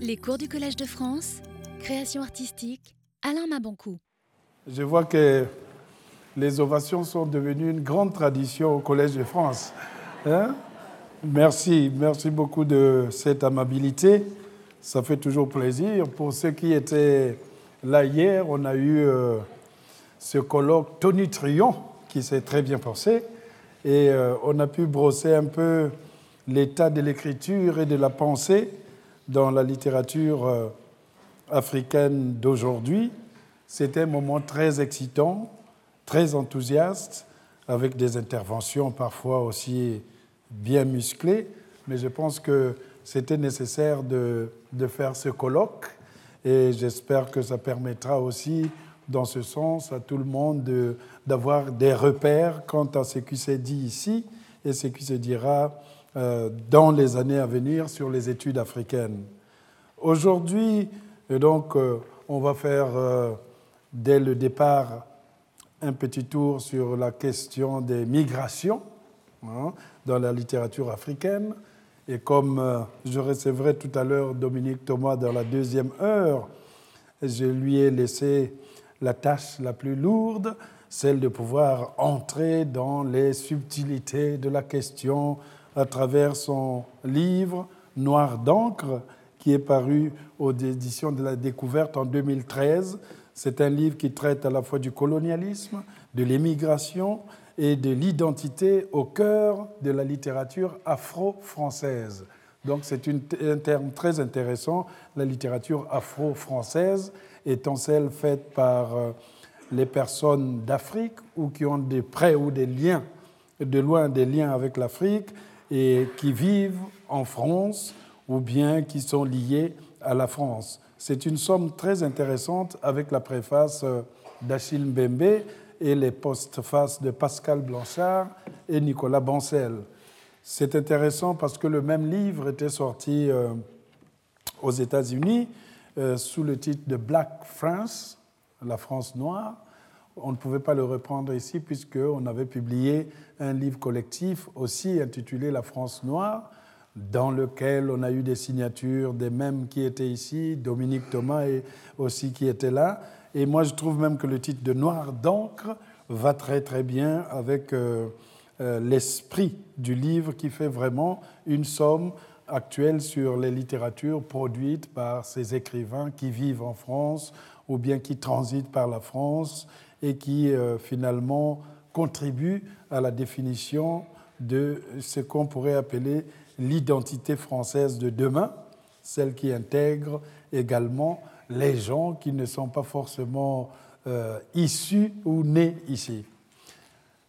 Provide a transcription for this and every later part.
Les cours du Collège de France, création artistique, Alain Maboncou. Je vois que les ovations sont devenues une grande tradition au Collège de France. Hein? merci, merci beaucoup de cette amabilité. Ça fait toujours plaisir. Pour ceux qui étaient là hier, on a eu euh, ce colloque tonitruant qui s'est très bien passé et euh, on a pu brosser un peu l'état de l'écriture et de la pensée dans la littérature euh, africaine d'aujourd'hui. C'était un moment très excitant, très enthousiaste, avec des interventions parfois aussi bien musclées, mais je pense que c'était nécessaire de, de, faire ce colloque et j'espère que ça permettra aussi, dans ce sens, à tout le monde d'avoir des repères quant à ce qui s'est dit ici et ce qui se dira dans les années à venir sur les études africaines. Aujourd'hui, donc, euh, on va faire euh, dès le départ un petit tour sur la question des migrations hein, dans la littérature africaine. Et comme je recevrai tout à l'heure Dominique Thomas dans la deuxième heure, je lui ai laissé la tâche la plus lourde, celle de pouvoir entrer dans les subtilités de la question à travers son livre Noir d'encre, qui est paru aux éditions de la découverte en 2013. C'est un livre qui traite à la fois du colonialisme, de l'émigration et de l'identité au cœur de la littérature afro-française. Donc c'est un terme très intéressant, la littérature afro-française étant celle faite par euh, les personnes d'Afrique ou qui ont des prêts ou des liens, de loin des liens avec l'Afrique et qui vivent en France ou bien qui sont liés à la France. C'est une somme très intéressante avec la préface euh, d'Achille Mbembe et les postfaces de Pascal Blanchard et Nicolas Bancel. C'est intéressant parce que le même livre était sorti euh, aux États-Unis euh, sous le titre de Black France, la France noire, on ne pouvait pas le reprendre ici puisqu'on avait publié un livre collectif aussi intitulé La France noire, dans lequel on a eu des signatures des mêmes qui étaient ici, Dominique Thomas et aussi qui était là. Et moi, je trouve même que le titre de Noir d'encre va très très bien avec euh, euh, l'esprit du livre qui fait vraiment une somme actuelle sur les littératures produites par ces écrivains qui vivent en France ou bien qui transitent par la France et qui euh, finalement contribue à la définition de ce qu'on pourrait appeler l'identité française de demain, celle qui intègre également les gens qui ne sont pas forcément euh, issus ou nés ici.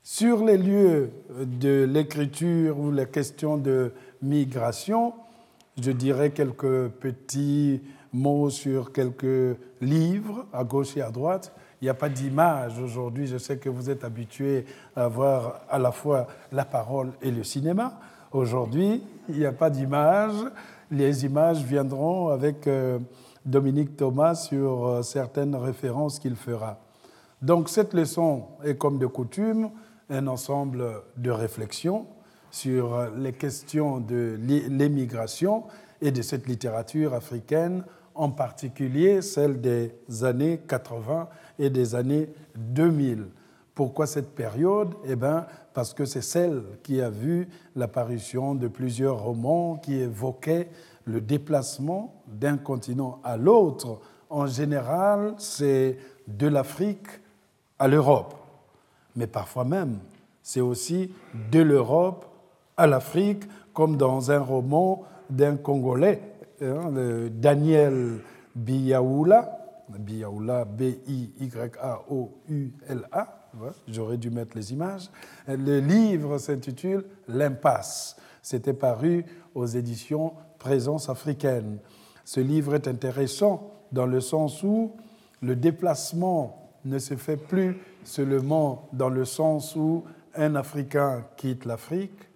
Sur les lieux de l'écriture ou les questions de migration, je dirais quelques petits mots sur quelques livres à gauche et à droite. Il n'y a pas d'image aujourd'hui. Je sais que vous êtes habitués à voir à la fois la parole et le cinéma. Aujourd'hui, il n'y a pas d'image. Les images viendront avec euh, Dominique Thomas sur euh, certaines références qu'il fera. Donc cette leçon est comme de coutume un ensemble de réflexions sur les questions de l'émigration et de cette littérature africaine, en particulier celle des années 80 et des années 2000. Pourquoi cette période? Eh bien, parce que c'est celle qui a vu l'apparition de plusieurs romans qui évoquaient le déplacement d'un continent à l'autre. En général, c'est de l'Afrique à l'Europe. Mais parfois même, c'est aussi de l'Europe à l'Afrique, comme dans un roman d'un Congolais, hein, Daniel Biyaoula, Biyaoula, B-I-Y-A-O-U-L-A. J'aurais dû mettre les images. Le livre s'intitule L'impasse. C'était paru aux éditions Présence africaine. Ce livre est intéressant dans le sens où le déplacement ne se fait plus seulement dans le sens où un Africain quitte l'Afrique,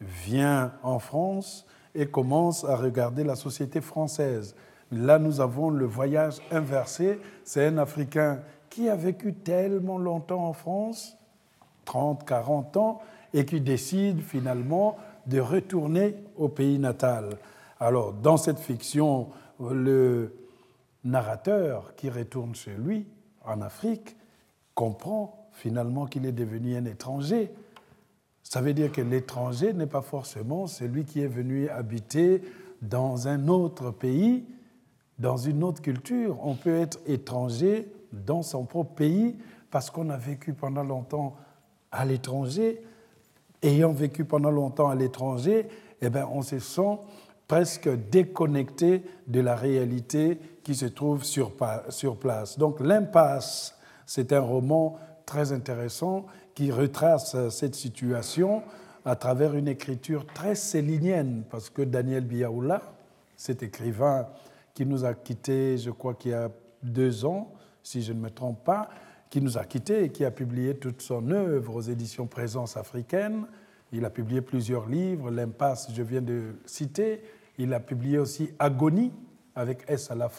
vient en France et commence à regarder la société française. Là, nous avons le voyage inversé. C'est un Africain qui a vécu tellement longtemps en France, 30, 40 ans, et qui décide finalement de retourner au pays natal. Alors, dans cette fiction, le narrateur qui retourne chez lui, en Afrique, comprend finalement qu'il est devenu un étranger. Ça veut dire que l'étranger n'est pas forcément celui qui est venu habiter dans un autre pays, dans une autre culture. On peut être étranger dans son propre pays parce qu'on a vécu pendant longtemps à l'étranger. Ayant vécu pendant longtemps à l'étranger, eh bien, on se sent presque déconnecté de la réalité qui se trouve sur, sur place. Donc l'impasse, c'est un roman très intéressant qui retrace cette situation à travers une écriture très célinienne, parce que Daniel Biaoula, cet écrivain qui nous a quittés, je crois qu'il y a deux ans, si je ne me trompe pas, qui nous a quittés et qui a publié toute son œuvre aux éditions Présence africaine. Il a publié plusieurs livres, L'impasse, je viens de citer. Il a publié aussi Agonie, avec S à la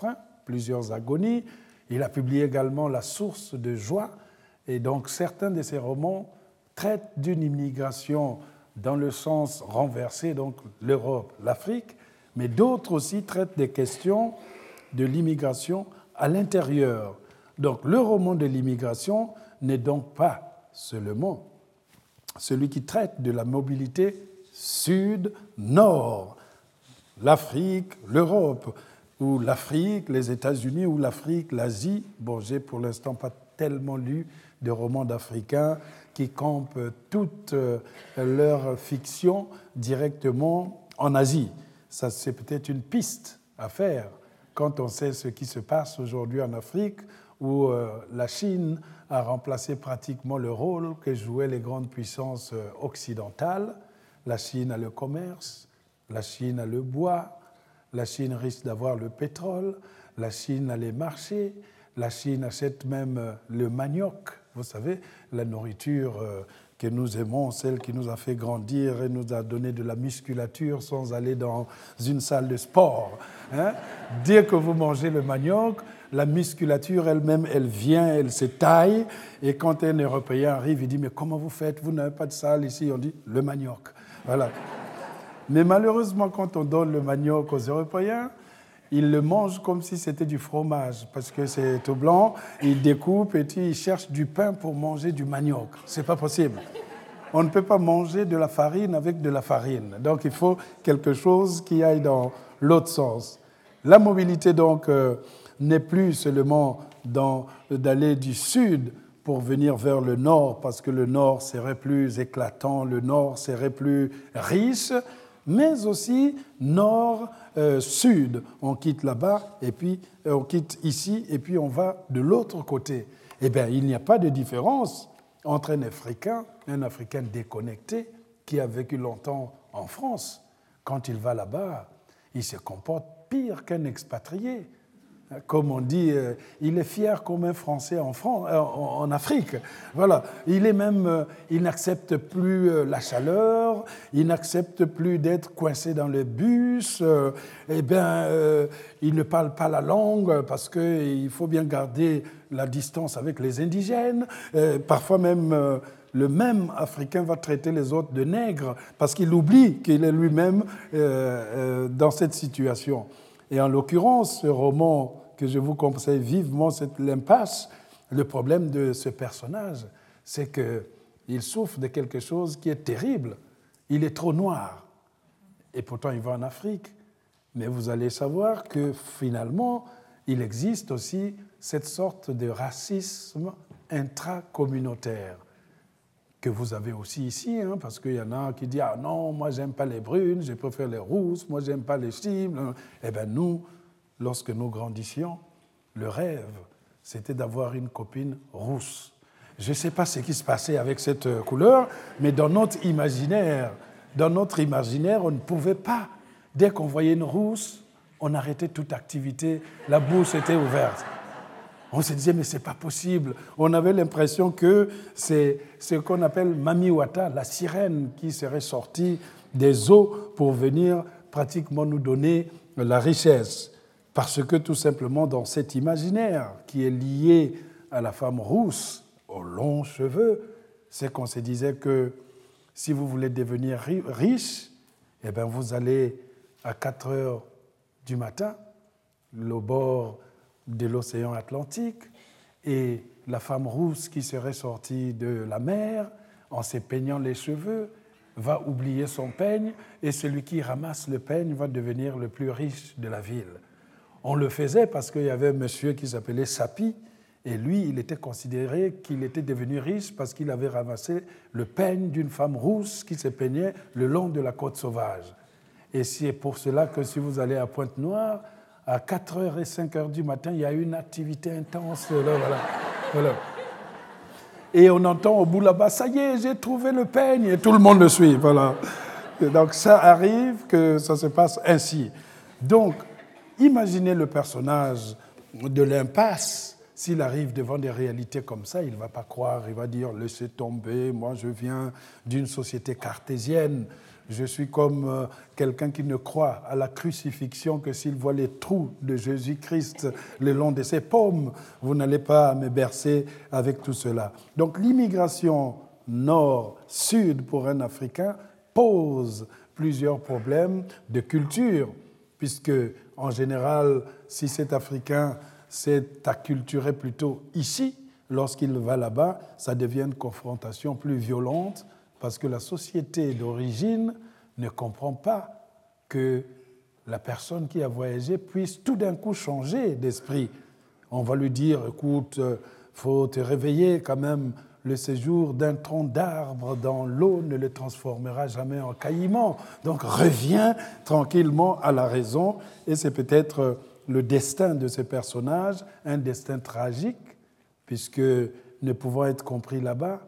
plusieurs agonies. Il a publié également La source de joie. Et donc certains de ses romans traitent d'une immigration dans le sens renversé, donc l'Europe, l'Afrique, mais d'autres aussi traitent des questions de l'immigration à l'intérieur. Donc le roman de l'immigration n'est donc pas seulement celui qui traite de la mobilité sud-nord, l'Afrique, l'Europe, ou l'Afrique, les États-Unis, ou l'Afrique, l'Asie. Bon, j'ai pour l'instant pas tellement lu de romans d'Africains qui campent toute euh, leur fiction directement en Asie. Ça, c'est peut-être une piste à faire quand on sait ce qui se passe aujourd'hui en Afrique, où euh, la Chine a remplacé pratiquement le rôle que jouaient les grandes puissances euh, occidentales. La Chine a le commerce, la Chine a le bois, la Chine risque d'avoir le pétrole, la Chine a les marchés, la Chine achète même le manioc vous savez, la nourriture euh, que nous aimons, celle qui nous a fait grandir et nous a donné de la musculature sans aller dans une salle de sport. Hein. Dès que vous mangez le manioc, la musculature elle-même, elle vient, elle se taille. Et quand un Européen arrive, il dit, mais comment vous faites? Vous n'avez pas de salle ici On dit, le manioc. Voilà. Mais malheureusement, quand on donne le manioc aux Européens, il le mange comme si c'était du fromage, parce que c'est tout blanc, il découpe et puis il cherche du pain pour manger du manioc. C'est pas possible. On ne peut pas manger de la farine avec de la farine. Donc il faut quelque chose qui aille dans l'autre sens. La mobilité, donc, euh, n'est plus seulement d'aller du sud pour venir vers le nord, parce que le nord serait plus éclatant, le nord serait plus riche, mais aussi nord-sud. Euh, on quitte là-bas et puis euh, on quitte ici et puis on va de l'autre côté. Eh bien, il n'y a pas de différence entre un Africain, un Africain déconnecté qui a vécu longtemps en France. Quand il va là-bas, il se comporte pire qu'un expatrié comme on dit, euh, il est fier comme un Français en, France, euh, en Afrique. Voilà. Il est même, euh, il n'accepte plus la chaleur, il n'accepte plus d'être coincé dans le bus. eh bien, il ne parle pas la langue parce qu'il faut bien garder la distance avec les indigènes. parfois même. le même Africain va traiter les autres de nègres parce qu'il oublie qu'il est lui-même dans cette situation. Et en l'occurrence, ce roman que je vous conseille vivement, c'est l'impasse. Le problème de ce personnage, c'est qu'il souffre de quelque chose qui est terrible. Il est trop noir. Et pourtant, il va en Afrique. Mais vous allez savoir que finalement, il existe aussi cette sorte de racisme intracommunautaire que vous avez aussi ici, hein, parce qu'il y en a qui disent Ah non, moi j'aime pas les brunes, je préfère les rousses, moi j'aime pas les cibles. Eh bien, nous, lorsque nous grandissions, le rêve, c'était d'avoir une copine rousse. Je ne sais pas ce qui se passait avec cette euh, couleur, mais dans notre imaginaire, dans notre imaginaire, on ne pouvait pas. Dès qu'on voyait une rousse, on arrêtait toute activité, la bouche était ouverte. On se disait, mais c'est pas possible. On avait l'impression que c'est ce qu'on appelle Mamiwata, la sirène qui serait sortie des eaux pour venir pratiquement nous donner la richesse. Parce que tout simplement dans cet imaginaire qui est lié à la femme rousse, aux longs cheveux, c'est qu'on se disait que si vous voulez devenir riche, eh bien vous allez à 4 heures du matin, le bord de l'océan Atlantique, et la femme rousse qui serait sortie de la mer en se peignant les cheveux va oublier son peigne et celui qui ramasse le peigne va devenir le plus riche de la ville. On le faisait parce qu'il y avait un monsieur qui s'appelait Sapi et lui, il était considéré qu'il était devenu riche parce qu'il avait ramassé le peigne d'une femme rousse qui se peignait le long de la côte sauvage. Et c'est pour cela que si vous allez à Pointe-Noire, à 4h et 5h du matin, il y a une activité intense. Et on entend au bout là-bas, ça y est, j'ai trouvé le peigne, et tout le monde le suit. Voilà. donc ça arrive que ça se passe ainsi. Donc, imaginez le personnage de l'impasse. S'il arrive devant des réalités comme ça, il ne va pas croire, il va dire, laissez tomber, moi je viens d'une société cartésienne, je suis comme euh, quelqu'un qui ne croit à la crucifixion que s'il voit les trous de Jésus-Christ le long de ses paumes. Vous n'allez pas me bercer avec tout cela. Donc l'immigration nord-sud pour un Africain pose plusieurs problèmes de culture, puisque en général, si cet Africain s'est acculturé plutôt ici, lorsqu'il va là-bas, ça devient une confrontation plus violente parce que la société d'origine ne comprend pas que la personne qui a voyagé puisse tout d'un coup changer d'esprit. On va lui dire, écoute, euh, faut te réveiller quand même, le séjour d'un tronc d'arbre dans l'eau ne le transformera jamais en caillement. Donc reviens tranquillement à la raison, et c'est peut-être le destin de ces personnages, un destin tragique, puisque ne pouvant être compris là-bas,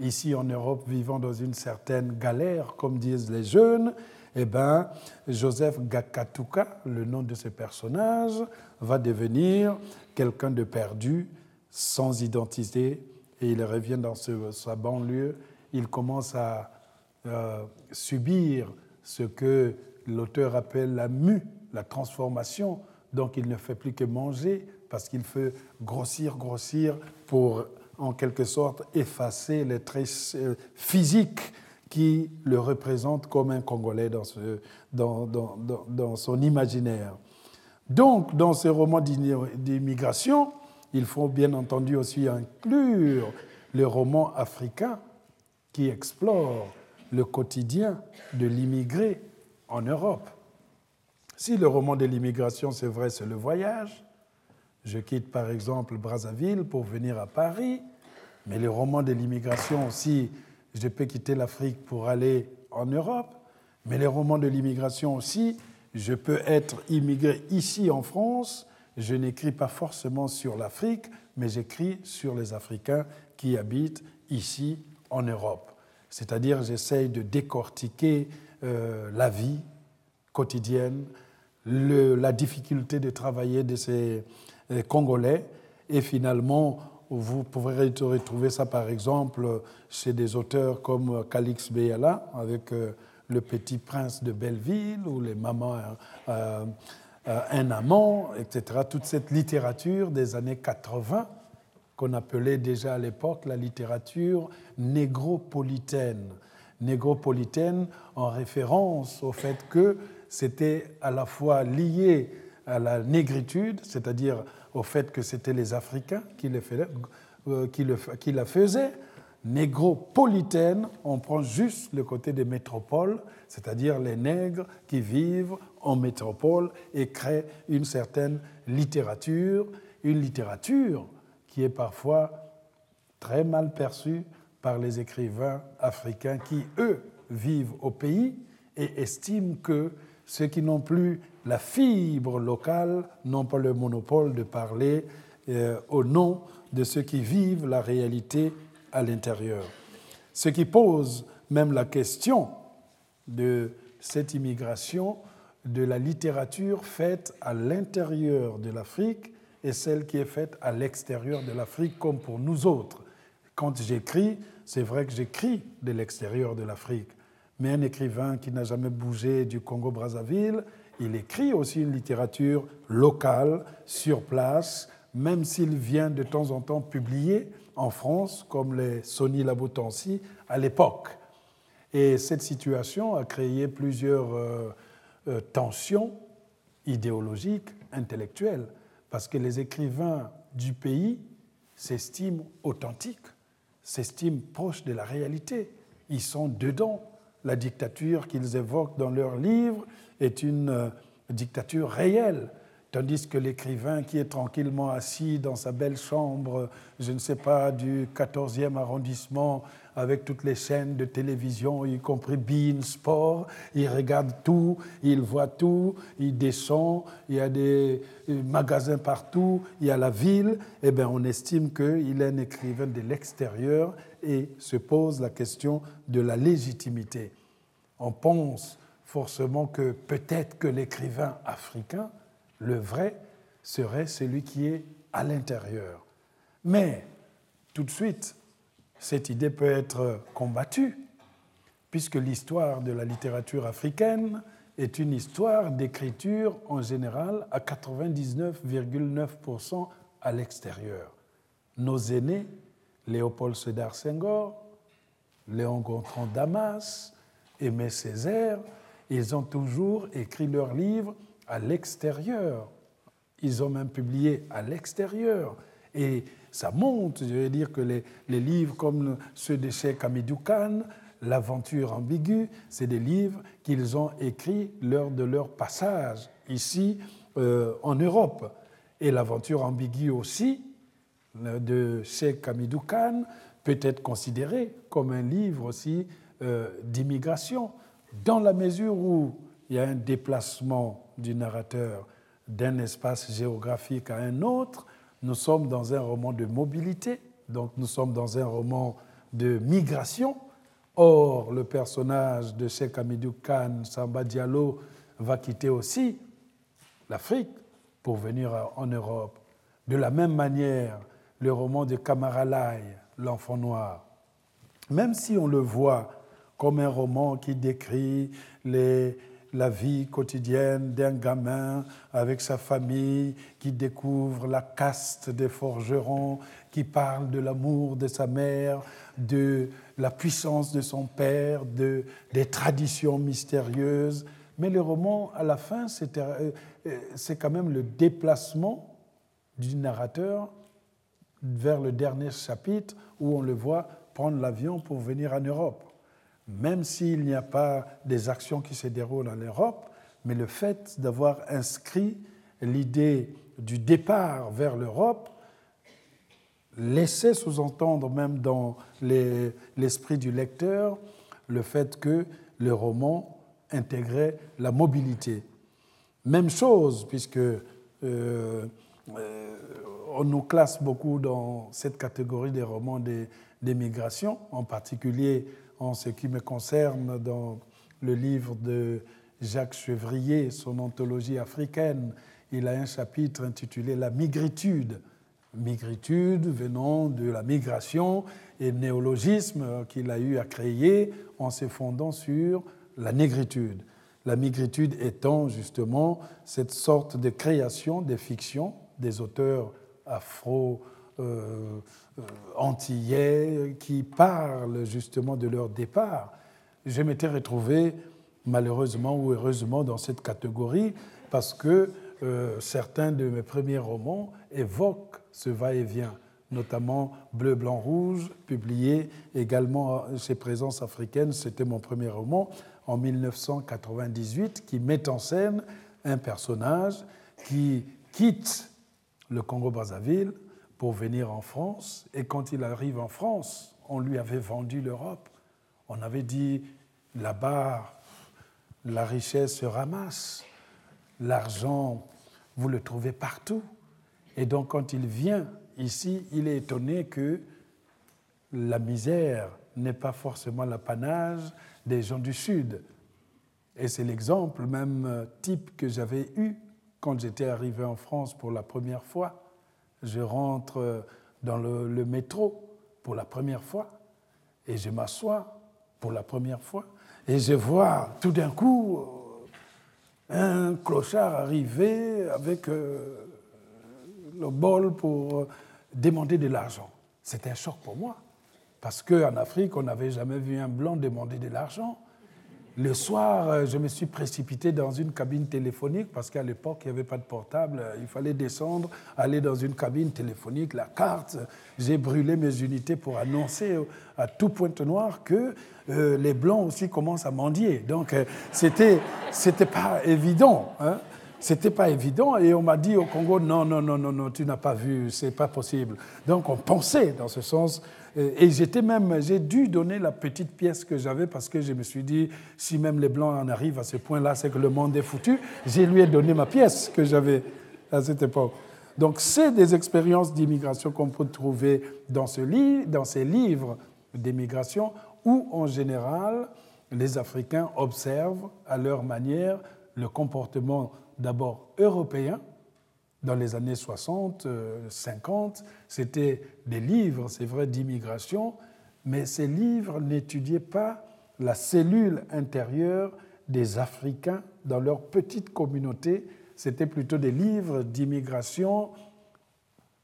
ici en Europe vivant dans une certaine galère, comme disent les jeunes, eh ben, Joseph Gakatuka, le nom de ce personnage, va devenir quelqu'un de perdu, sans identité, et il revient dans sa banlieue. Il commence à euh, subir ce que l'auteur appelle la mue, la transformation. Donc il ne fait plus que manger parce qu'il fait grossir, grossir pour en quelque sorte effacer les traits euh, physiques qui le représentent comme un Congolais dans, ce, son imaginaire. Donc, dans ces romans d'immigration, il faut bien entendu aussi inclure les romans africains qui explorent le quotidien de l'immigré en Europe. Si le roman de l'immigration, c'est vrai, c'est le voyage, je quitte par exemple Brazzaville pour venir à Paris, mais le roman de l'immigration aussi, je peux quitter l'Afrique pour aller en Europe, mais les romans de l'immigration aussi, je peux être immigré ici en France, je n'écris pas forcément sur l'Afrique, mais j'écris sur les Africains qui habitent ici en Europe. C'est-à-dire j'essaye de décortiquer euh, la vie quotidienne, la difficulté de travailler de ces euh, Congolais. Et finalement, vous pourrez retrouver ça par exemple chez des auteurs comme Calix Beyala avec euh, Le Petit Prince de Belleville ou Les Mamans Un amant, etc. Toute cette littérature des années 80 qu'on appelait déjà à l'époque la littérature négropolitaine. Négropolitaine en référence au fait que c'était à la fois lié à la négritude, c'est-à-dire au fait que c'était les Africains qui, euh, qui, la faisaient. Négropolitaine, on prend juste le côté des métropoles, c'est-à-dire les nègres qui vivent en métropole et créent une certaine littérature, une littérature qui est parfois très mal perçue par les écrivains africains qui, eux, vivent au pays et estiment que ceux qui n'ont plus la fibre locale n'ont pas le monopole de parler euh, au nom de ceux qui vivent la réalité à l'intérieur. Ce qui pose même la question de cette immigration, de la littérature faite à l'intérieur de l'Afrique et celle qui est faite à l'extérieur de l'Afrique, comme pour nous autres. Quand j'écris, c'est vrai que j'écris de l'extérieur de l'Afrique, mais un écrivain qui n'a jamais bougé du Congo-Brazzaville, il écrit aussi une littérature locale, sur place, même s'il vient de temps en temps publier en France, comme les Sony Labotancy à l'époque. Et cette situation a créé plusieurs euh, euh, tension idéologique, intellectuelle, parce que les écrivains du pays s'estiment authentiques, s'estiment proches de la réalité. Ils sont dedans. La dictature qu'ils évoquent dans leurs livres est une euh, dictature réelle Tandis que l'écrivain qui est tranquillement assis dans sa belle chambre, je ne sais pas, du 14e arrondissement, avec toutes les chaînes de télévision, y compris Bean Sport, il regarde tout, il voit tout, il descend, il y a des magasins partout, il y a la ville, eh bien on estime qu'il est un écrivain de l'extérieur et se pose la question de la légitimité. On pense forcément que peut-être que l'écrivain africain, le vrai serait celui qui est à l'intérieur. Mais tout de suite, cette idée peut être combattue, puisque l'histoire de la littérature africaine est une histoire d'écriture en général à 99,9% à l'extérieur. Nos aînés, Léopold Sédar Senghor, Léon Gontran Damas, Aimé Césaire, ils ont toujours écrit leurs livres à l'extérieur. Ils ont même publié à l'extérieur. Et ça monte, je veux dire que les, livres comme ceux de Cheikh Hamidou Khan, L'aventure ambiguë, c'est des livres qu'ils ont écrits lors de leur passage ici euh, en Europe. Et l'aventure ambiguë aussi de Cheikh Hamidou Khan peut être considéré comme un livre aussi euh, d'immigration, dans la mesure où il y a un déplacement du narrateur d'un espace géographique à un autre. Nous sommes dans un roman de mobilité, donc nous sommes dans un roman de migration. Or, le personnage de Cheikh Hamidou Khan, Samba Diallo, va quitter aussi l'Afrique pour venir en Europe. De la même manière, le roman de Kamaralai, L'enfant noir, même si on le voit comme un roman qui décrit les, la vie quotidienne d'un gamin avec sa famille qui découvre la caste des forgerons, qui parle de l'amour de sa mère, de la puissance de son père, de, des traditions mystérieuses. Mais le roman, à la fin, euh, euh, c'est quand même le déplacement du narrateur vers le dernier chapitre où on le voit prendre l'avion pour venir en Europe même s'il n'y a pas des actions qui se déroulent en Europe, mais le fait d'avoir inscrit l'idée du départ vers l'Europe laissait sous-entendre même dans l'esprit du lecteur le fait que le roman intégrait la mobilité. Même chose, puisque euh, euh, on nous classe beaucoup dans cette catégorie des romans des migrations, en particulier ce qui me concerne dans le livre de Jacques Chevrier, son anthologie africaine, il a un chapitre intitulé La migritude. Migritude venant de la migration et néologisme qu'il a eu à créer en se fondant sur la négritude. La migritude étant justement cette sorte de création des fictions des auteurs afro euh, euh, antillais qui parlent justement de leur départ. Je m'étais retrouvé malheureusement ou heureusement dans cette catégorie parce que euh, certains de mes premiers romans évoquent ce va-et-vient, notamment Bleu, Blanc, Rouge, publié également chez Présence africaine, c'était mon premier roman en 1998, qui met en scène un personnage qui quitte le Congo-Brazzaville pour venir en France. Et quand il arrive en France, on lui avait vendu l'Europe. On avait dit, là-bas, la richesse se ramasse, l'argent, vous le trouvez partout. Et donc quand il vient ici, il est étonné que la misère n'est pas forcément l'apanage des gens du Sud. Et c'est l'exemple même type que j'avais eu quand j'étais arrivé en France pour la première fois je rentre dans le, métro pour la première fois et je m'assois pour la première fois et je vois tout d'un coup euh, un clochard arriver avec euh, le bol pour demander de l'argent. C'était un choc pour moi parce qu'en Afrique, on n'avait jamais vu un blanc demander de l'argent. Le soir, euh, je me suis précipité dans une cabine téléphonique parce qu'à l'époque, il n'y avait pas de portable. Il fallait descendre, aller dans une cabine téléphonique, la carte. J'ai brûlé mes unités pour annoncer à tout Pointe-Noire que euh, les Blancs aussi commencent à mendier. Donc, euh, c'était, c'était pas évident. Hein. C'était pas évident et on m'a dit au Congo non non non non non tu n'as pas vu c'est pas possible donc on pensait dans ce sens et j'étais même, j'ai dû donner la petite pièce que j'avais parce que je me suis dit, si même les Blancs en arrivent à ce point-là, c'est que le monde est foutu. J'ai lui ai donné ma pièce que j'avais à cette époque. Donc, c'est des expériences d'immigration qu'on peut trouver dans, ce dans ces livres d'immigration où, en général, les Africains observent à leur manière le comportement d'abord européen, dans les années 60, 50, euh, c'était des livres, c'est vrai, d'immigration, mais ces livres n'étudiaient pas la cellule intérieure des Africains dans leur petite communauté, c'était plutôt des livres d'immigration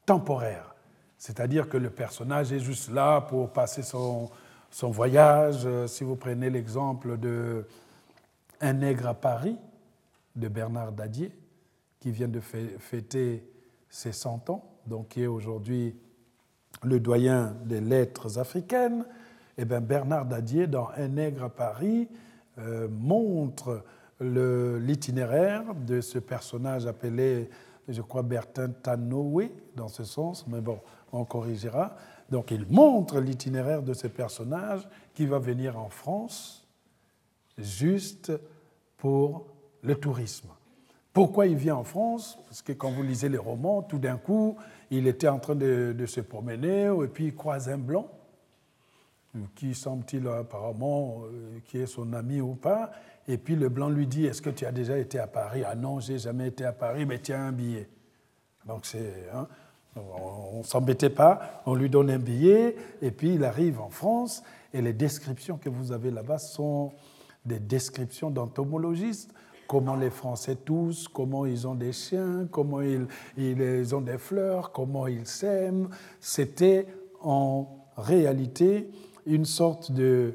temporaire. C'est-à-dire que le personnage est juste là pour passer son, son voyage. Si vous prenez l'exemple de Un nègre à Paris de Bernard Dadier, qui vient de fêter ses 100 ans, donc qui est aujourd'hui le doyen des lettres africaines, et eh bien Bernard Dadier, dans Un nègre à Paris, euh, montre l'itinéraire de ce personnage appelé, je crois, Bertin Tanoé, dans ce sens, mais bon, on corrigera. Donc il montre l'itinéraire de ce personnage qui va venir en France juste pour le tourisme. Pourquoi il vient en France? Parce que quand vous lisez les romans, tout d'un coup, il était en train de, se promener et puis il croise un blanc, qui semble-t-il apparemment, euh, qui est son ami ou pas. Et puis le blanc lui dit Est-ce que tu as déjà été à Paris? Ah non, j'ai jamais été à Paris, mais tiens un billet. Donc c'est. Hein, on ne s'embêtait pas, on lui donne un billet, et puis il arrive en France, et les descriptions que vous avez là-bas sont des descriptions d'entomologistes comment les Français tous, comment ils ont des chiens, comment ils, ils ont des fleurs, comment ils s'aiment. C'était en réalité une sorte de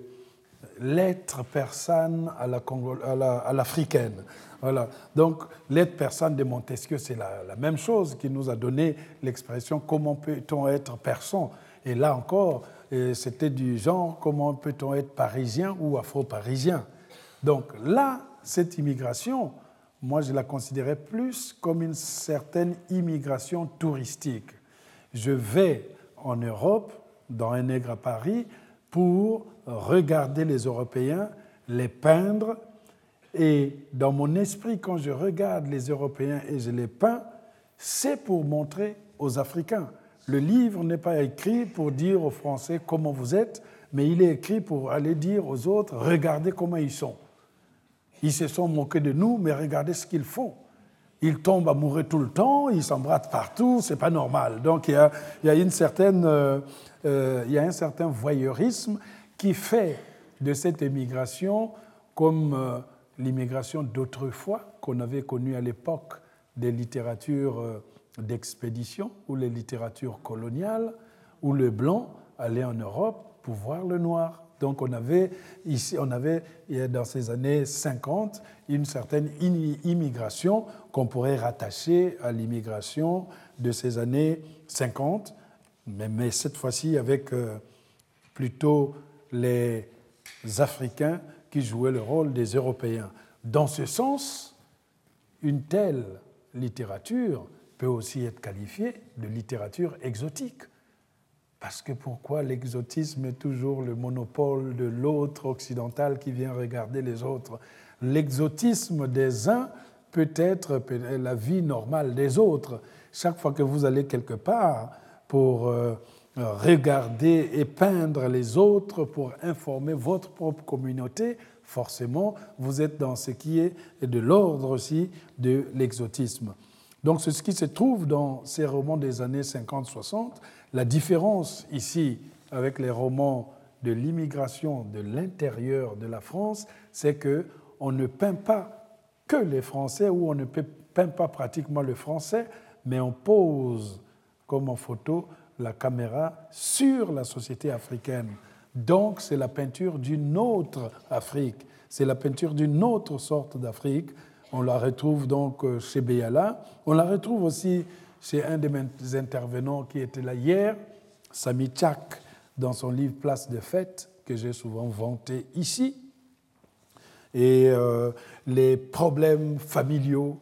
lettre persane à l'africaine. La, voilà. Donc, lettre persane de Montesquieu, c'est la, la, même chose qui nous a donné l'expression comment peut-on être persan? Et là encore, c'était du genre comment peut-on être parisien ou afro-parisien? Donc là, cette immigration, moi je la considérais plus comme une certaine immigration touristique. Je vais en Europe, dans un nègre à Paris, pour regarder les Européens, les peindre, et dans mon esprit, quand je regarde les Européens et je les peins, c'est pour montrer aux Africains. Le livre n'est pas écrit pour dire aux Français comment vous êtes, mais il est écrit pour aller dire aux autres, regardez comment ils sont. Ils se sont moqués de nous, mais regardez ce qu'ils font. Ils tombent amoureux tout le temps, ils s'embrassent partout, c'est pas normal. Donc il y a, une certaine, euh, euh, il y a un certain voyeurisme qui fait de cette émigration comme euh, l'immigration d'autrefois qu'on avait connue à l'époque des littératures d'expédition ou les littératures coloniales, où le blanc allait en Europe pour voir le noir. Donc on avait, ici, on avait dans ces années 50 une certaine immigration qu'on pourrait rattacher à l'immigration de ces années 50, mais, cette fois-ci avec euh, plutôt les Africains qui jouaient le rôle des Européens. Dans ce sens, une telle littérature peut aussi être qualifiée de littérature exotique parce que pourquoi l'exotisme est toujours le monopole de l'autre occidental qui vient regarder les autres? L'exotisme des uns peut être la vie normale des autres. Chaque fois que vous allez quelque part pour euh, regarder et peindre les autres, pour informer votre propre communauté, forcément, vous êtes dans ce qui est de l'ordre aussi de l'exotisme. Donc c'est ce qui se trouve dans ces romans des années 50-60. La différence ici avec les romans de l'immigration de l'intérieur de la France, c'est que on ne peint pas que les Français ou on ne peint pas pratiquement le français, mais on pose comme en photo la caméra sur la société africaine. Donc c'est la peinture d'une autre Afrique. c'est la peinture d'une autre sorte d'Afrique. On la retrouve donc euh, chez Béala. On la retrouve aussi chez un des intervenants qui était là hier, Sami Chak, dans son livre Place de fête, que j'ai souvent vanté ici. Et euh, les problèmes familiaux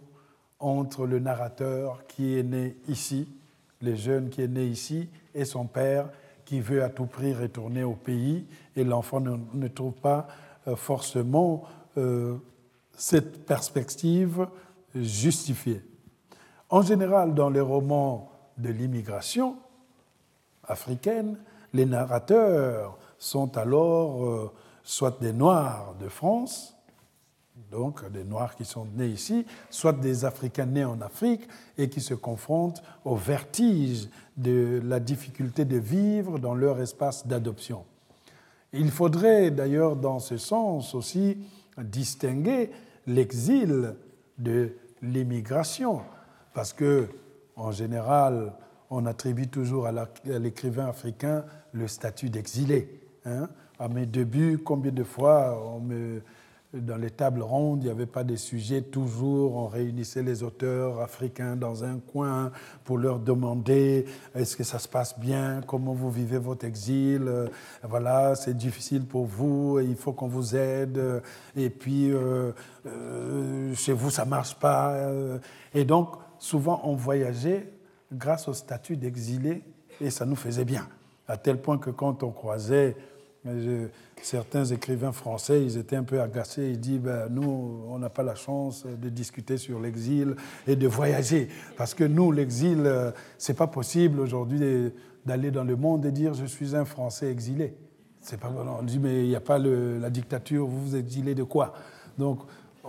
entre le narrateur qui est né ici, le jeune qui est né ici, et son père qui veut à tout prix retourner au pays, et l'enfant ne, trouve pas euh, forcément euh, cette perspective justifiée. En général, dans les romans de l'immigration africaine, les narrateurs sont alors euh, soit des Noirs de France, donc des Noirs qui sont nés ici, soit des Africains nés en Afrique et qui se confrontent au vertige de la difficulté de vivre dans leur espace d'adoption. Il faudrait d'ailleurs dans ce sens aussi distinguer l'exil de l'immigration, parce que en général, on attribue toujours à l'écrivain africain le statut d'exilé. Hein. À mes débuts, combien de fois dans les tables rondes, il n'y avait pas des sujets toujours. On réunissait les auteurs africains dans un coin pour leur demander est-ce que ça se passe bien, comment vous vivez votre exil, voilà, c'est difficile pour vous, il faut qu'on vous aide, et puis euh, euh, chez vous ça marche pas. Et donc souvent on voyageait grâce au statut d'exilé et ça nous faisait bien, à tel point que quand on croisait certains écrivains français, ils étaient un peu agacés. Ils disent ben, Nous, on n'a pas la chance de discuter sur l'exil et de voyager. Parce que nous, l'exil, euh, c'est pas possible aujourd'hui d'aller dans le monde et dire Je suis un Français exilé. Pas, on dit Mais il n'y a pas la dictature, vous vous exilez de quoi? Donc,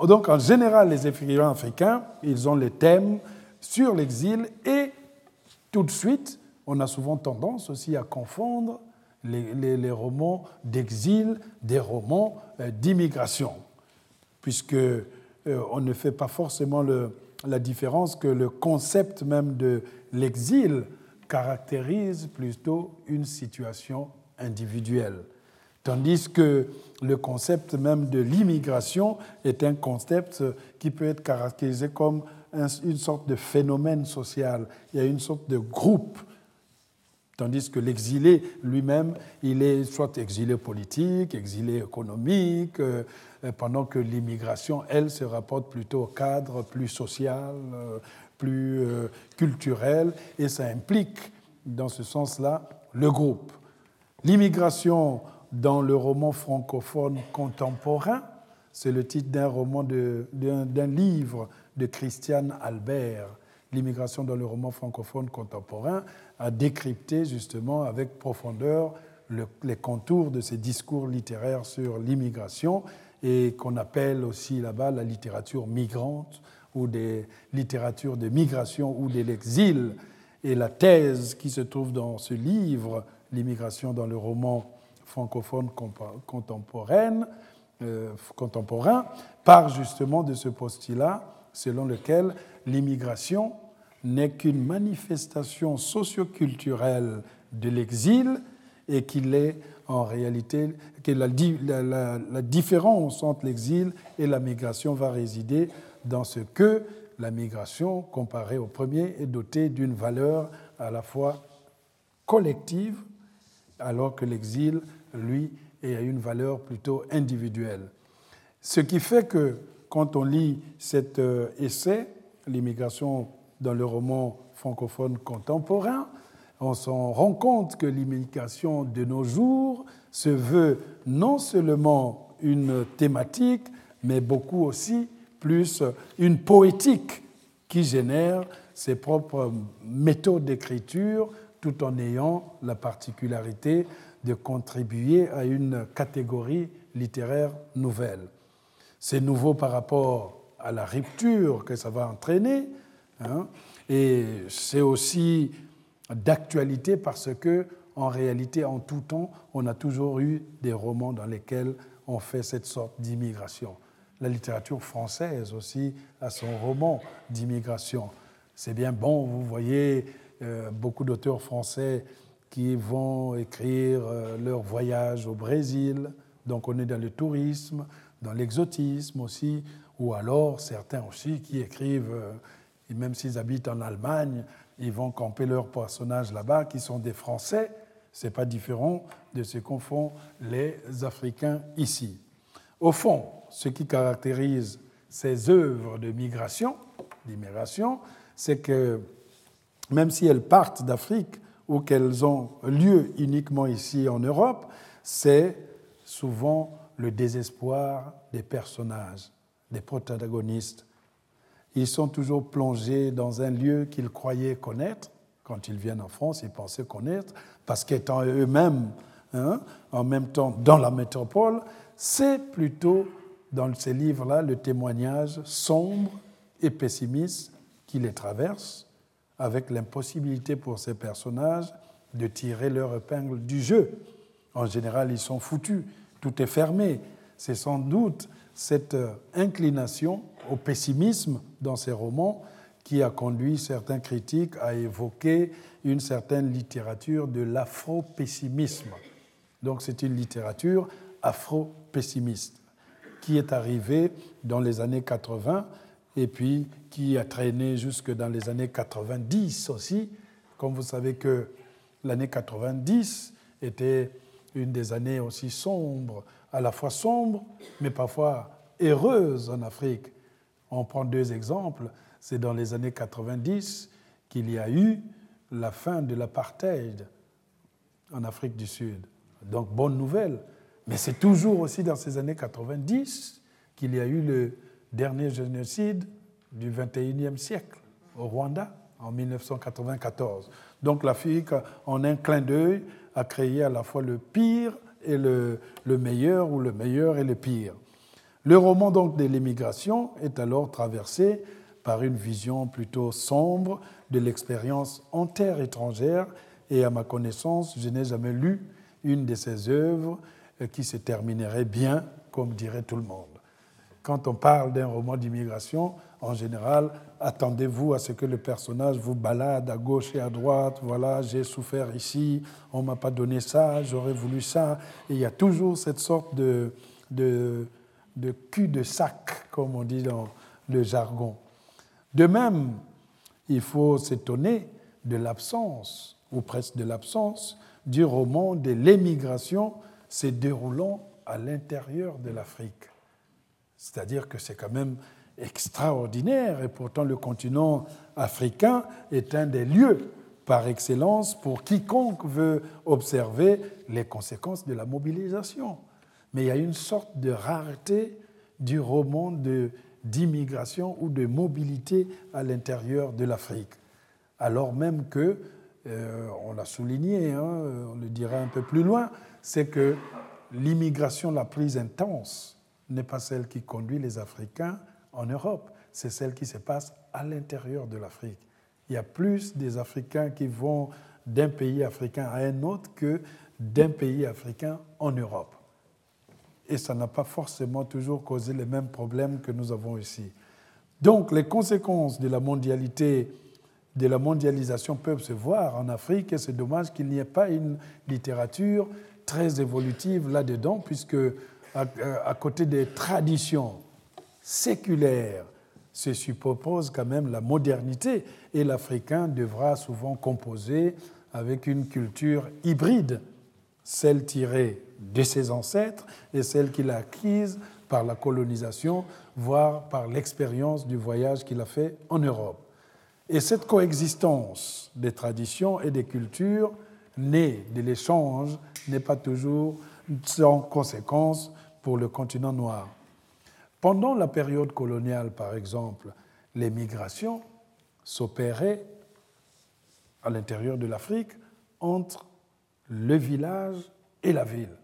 donc, en général, les écrivains africains, ils ont les thèmes sur l'exil et tout de suite, on a souvent tendance aussi à confondre les, romans d'exil des romans euh, d'immigration, puisque euh, on ne fait pas forcément le, la différence que le concept même de l'exil caractérise plutôt une situation individuelle, tandis que le concept même de l'immigration est un concept qui peut être caractérisé comme une sorte de phénomène social. Il y a une sorte de groupe Tandis que l'exilé lui-même, il est soit exilé politique, exilé économique, euh, pendant que l'immigration, elle, se rapporte plutôt au cadre plus social, euh, plus euh, culturel, et ça implique, dans ce sens-là, le groupe. L'immigration dans le roman francophone contemporain, c'est le titre d'un roman, d'un livre de Christiane Albert, L'immigration dans le roman francophone contemporain, à décrypter justement avec profondeur les contours de ces discours littéraires sur l'immigration et qu'on appelle aussi là-bas la littérature migrante ou des littératures de migration ou de l'exil. Et la thèse qui se trouve dans ce livre, L'immigration dans le roman francophone euh, contemporain, part justement de ce postulat selon lequel l'immigration n'est qu'une manifestation socioculturelle de l'exil et qu'il est en réalité que la, la, différence entre l'exil et la migration va résider dans ce que la migration, comparée au premier, est dotée d'une valeur à la fois collective, alors que l'exil, lui, a une valeur plutôt individuelle. Ce qui fait que quand on lit cet euh, essai, L'immigration dans le roman francophone contemporain, on s'en rend compte que l'immigration de nos jours se veut non seulement une thématique, mais beaucoup aussi plus une poétique qui génère ses propres méthodes d'écriture tout en ayant la particularité de contribuer à une catégorie littéraire nouvelle. C'est nouveau par rapport à la rupture que ça va entraîner, Hein. Et c'est aussi d'actualité parce que, en réalité, en tout temps, on a toujours eu des romans dans lesquels on fait cette sorte d'immigration. La littérature française aussi a son roman d'immigration. C'est bien bon, vous voyez euh, beaucoup d'auteurs français qui vont écrire euh, leur voyage au Brésil, donc on est dans le tourisme, dans l'exotisme aussi, ou alors certains aussi qui écrivent, euh, et même s'ils habitent en Allemagne, ils vont camper leurs personnages là-bas, qui sont des Français. Ce n'est pas différent de ce qu'ont font les Africains ici. Au fond, ce qui caractérise ces œuvres de migration, d'immigration, c'est que même si elles partent d'Afrique ou qu'elles ont lieu uniquement ici en Europe, c'est souvent le désespoir des personnages, des protagonistes. Ils sont toujours plongés dans un lieu qu'ils croyaient connaître. Quand ils viennent en France, ils pensaient connaître, parce qu'étant eux-mêmes hein, en même temps dans la métropole, c'est plutôt dans ces livres-là le témoignage sombre et pessimiste qui les traverse, avec l'impossibilité pour ces personnages de tirer leur épingle du jeu. En général, ils sont foutus, tout est fermé. C'est sans doute cette inclination au pessimisme dans ces romans qui a conduit certains critiques à évoquer une certaine littérature de l'afro-pessimisme. Donc c'est une littérature afro-pessimiste qui est arrivée dans les années 80 et puis qui a traîné jusque dans les années 90 aussi. Comme vous savez que l'année 90 était une des années aussi sombres, à la fois sombre, mais parfois heureuse en Afrique. On prend deux exemples. C'est dans les années 90 qu'il y a eu la fin de l'apartheid en Afrique du Sud. Donc, bonne nouvelle. Mais c'est toujours aussi dans ces années 90 qu'il y a eu le dernier génocide du 21e siècle au Rwanda en 1994. Donc l'Afrique, en un clin d'œil, a créé à la fois le pire et le, le, meilleur, ou le meilleur et le pire. Le roman donc de l'émigration est alors traversé par une vision plutôt sombre de l'expérience en terre étrangère, et à ma connaissance, je n'ai jamais lu une de ces œuvres qui se terminerait bien, comme dirait tout le monde. Quand on parle d'un roman d'immigration, en général, attendez-vous à ce que le personnage vous balade à gauche et à droite. Voilà, j'ai souffert ici, on ne m'a pas donné ça, j'aurais voulu ça. Il y a toujours cette sorte de, de, de cul de sac, comme on dit dans le jargon. De même, il faut s'étonner de l'absence, ou presque de l'absence, du roman de l'émigration se déroulant à l'intérieur de l'Afrique. C'est-à-dire que c'est quand même extraordinaire et pourtant le continent africain est un des lieux par excellence pour quiconque veut observer les conséquences de la mobilisation. Mais il y a une sorte de rareté du roman d'immigration ou de mobilité à l'intérieur de l'Afrique. Alors même que, euh, on l'a souligné, hein, on le dira un peu plus loin, c'est que l'immigration la plus intense n'est pas celle qui conduit les Africains en Europe, c'est celle qui se passe à l'intérieur de l'Afrique. Il y a plus des Africains qui vont d'un pays africain à un autre que d'un pays africain en Europe. Et ça n'a pas forcément toujours causé les mêmes problèmes que nous avons ici. Donc les conséquences de la mondialité, de la mondialisation peuvent se voir en Afrique et c'est dommage qu'il n'y ait pas une littérature très évolutive là-dedans, puisque à, côté des traditions séculaires se suppose quand même la modernité et l'Africain devra souvent composer avec une culture hybride, celle tirée de ses ancêtres et celle qu'il a acquise par la colonisation, voire par l'expérience du voyage qu'il a fait en Europe. Et cette coexistence des traditions et des cultures née de l'échange n'est pas toujours sans conséquence pour le continent noir. Pendant la période coloniale, par exemple, les migrations s'opéraient à l'intérieur de l'Afrique entre le village et la ville.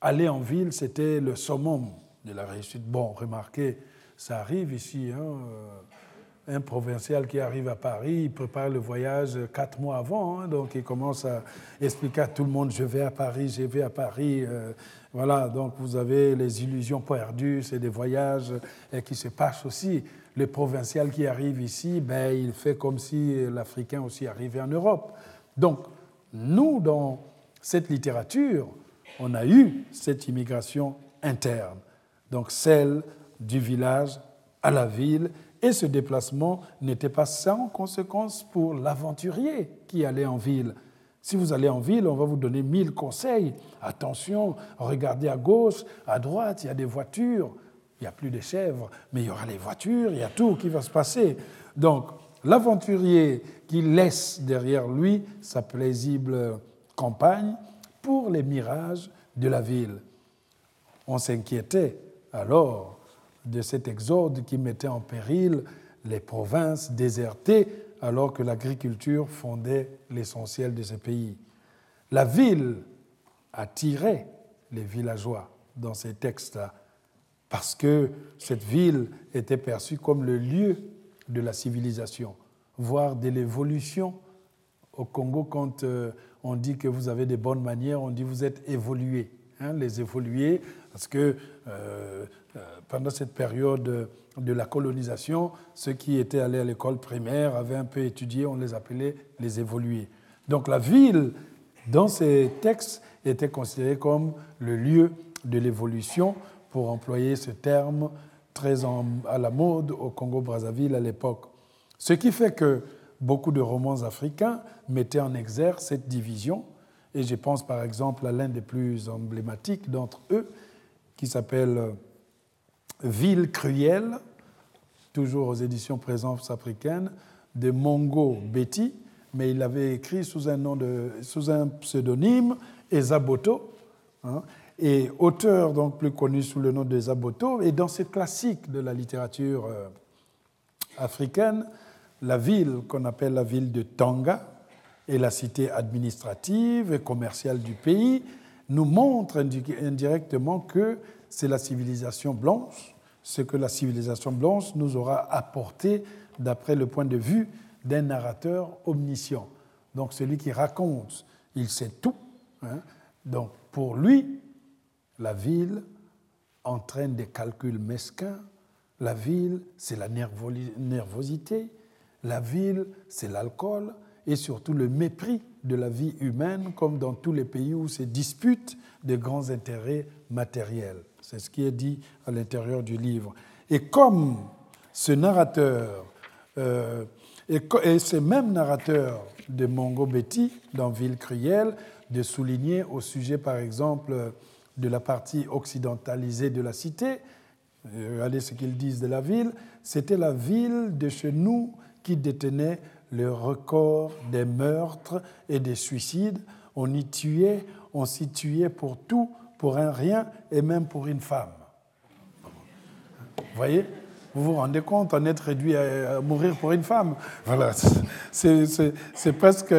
Aller en ville, c'était le summum de la réussite. Bon, remarquez, ça arrive ici. Hein, euh, un provincial qui arrive à Paris, il prépare le voyage quatre mois avant, hein, donc il commence à expliquer à tout le monde, je vais à Paris, je vais à Paris. Euh, voilà, donc vous avez les illusions perdues, c'est des voyages qui se passent aussi. Le provincial qui arrive ici, ben, il fait comme si l'Africain aussi arrivait en Europe. Donc, nous, dans cette littérature, on a eu cette immigration interne. donc celle du village à la ville, et ce déplacement n'était pas sans conséquence pour l'aventurier qui allait en ville. Si vous allez en ville, on va vous donner mille conseils. Attention, regardez à gauche, à droite, il y a des voitures. Il n'y a plus de chèvres, mais il y aura les voitures, il y a tout qui va se passer. Donc, l'aventurier qui laisse derrière lui sa paisible campagne pour les mirages de la ville. On s'inquiétait alors de cet exode qui mettait en péril les provinces désertées alors que l'agriculture fondait l'essentiel de ces pays. La ville attirait les villageois dans ces textes-là parce que cette ville était perçue comme le lieu de la civilisation, voire de l'évolution. Au Congo, quand euh, on dit que vous avez des bonnes manières, on dit vous êtes évolué. Hein, les évolués, parce que euh, euh, pendant cette période de la colonisation, ceux qui étaient allés à l'école primaire avaient un peu étudié, on les appelait les évolués. Donc la ville, dans ces textes, était considérée comme le lieu de l'évolution, pour employer ce terme très à la mode au Congo-Brazzaville à l'époque. Ce qui fait que beaucoup de romans africains mettaient en exergue cette division, et je pense par exemple à l'un des plus emblématiques d'entre eux, qui s'appelle Ville cruelle, toujours aux éditions Présence africaine, de Mongo Betty, mais il l'avait écrit sous un, pseudonyme, Ezaboto, hein, et auteur donc plus connu sous le nom de Ezaboto. Et dans ce classique de la littérature euh, africaine, la ville qu'on appelle la ville de Tanga et la cité administrative et commerciale du pays nous montre indirectement que c'est la civilisation blanche ce que la civilisation blanche nous aura apporté d'après le point de vue d'un narrateur omniscient. Donc celui qui raconte, il sait tout. Hein. Donc pour lui, la ville entraîne des calculs mesquins. La ville, c'est la nervosité. La ville, c'est l'alcool et surtout le mépris de la vie humaine, comme dans tous les pays où se disputent de grands intérêts matériels. C'est ce qui est dit à l'intérieur du livre. Et comme ce narrateur, euh, et, ce même narrateur de Mongo Betty dans Ville cruelle, de souligner au sujet, par exemple, de la partie occidentalisée de la cité, euh, regardez ce qu'ils disent de la ville, c'était la ville de chez nous qui détenait le record des meurtres et des suicides. On y tuait, on s'y tuait pour tout, pour un rien et même pour une femme. Vous voyez? Vous vous rendez compte, en être réduit à mourir pour une femme Voilà, c'est presque,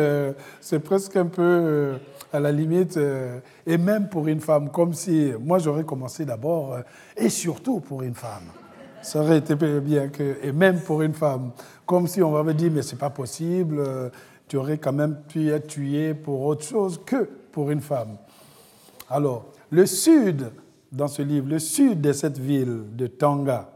presque un peu euh, à la limite, euh, et même pour une femme, comme si moi j'aurais commencé d'abord, euh, et surtout pour une femme. Ça aurait été bien que, et même pour une femme, comme si on m'avait dit, mais c'est pas possible, tu aurais quand même pu être tué pour autre chose que pour une femme. Alors, le sud, dans ce livre, le sud de cette ville de Tanga,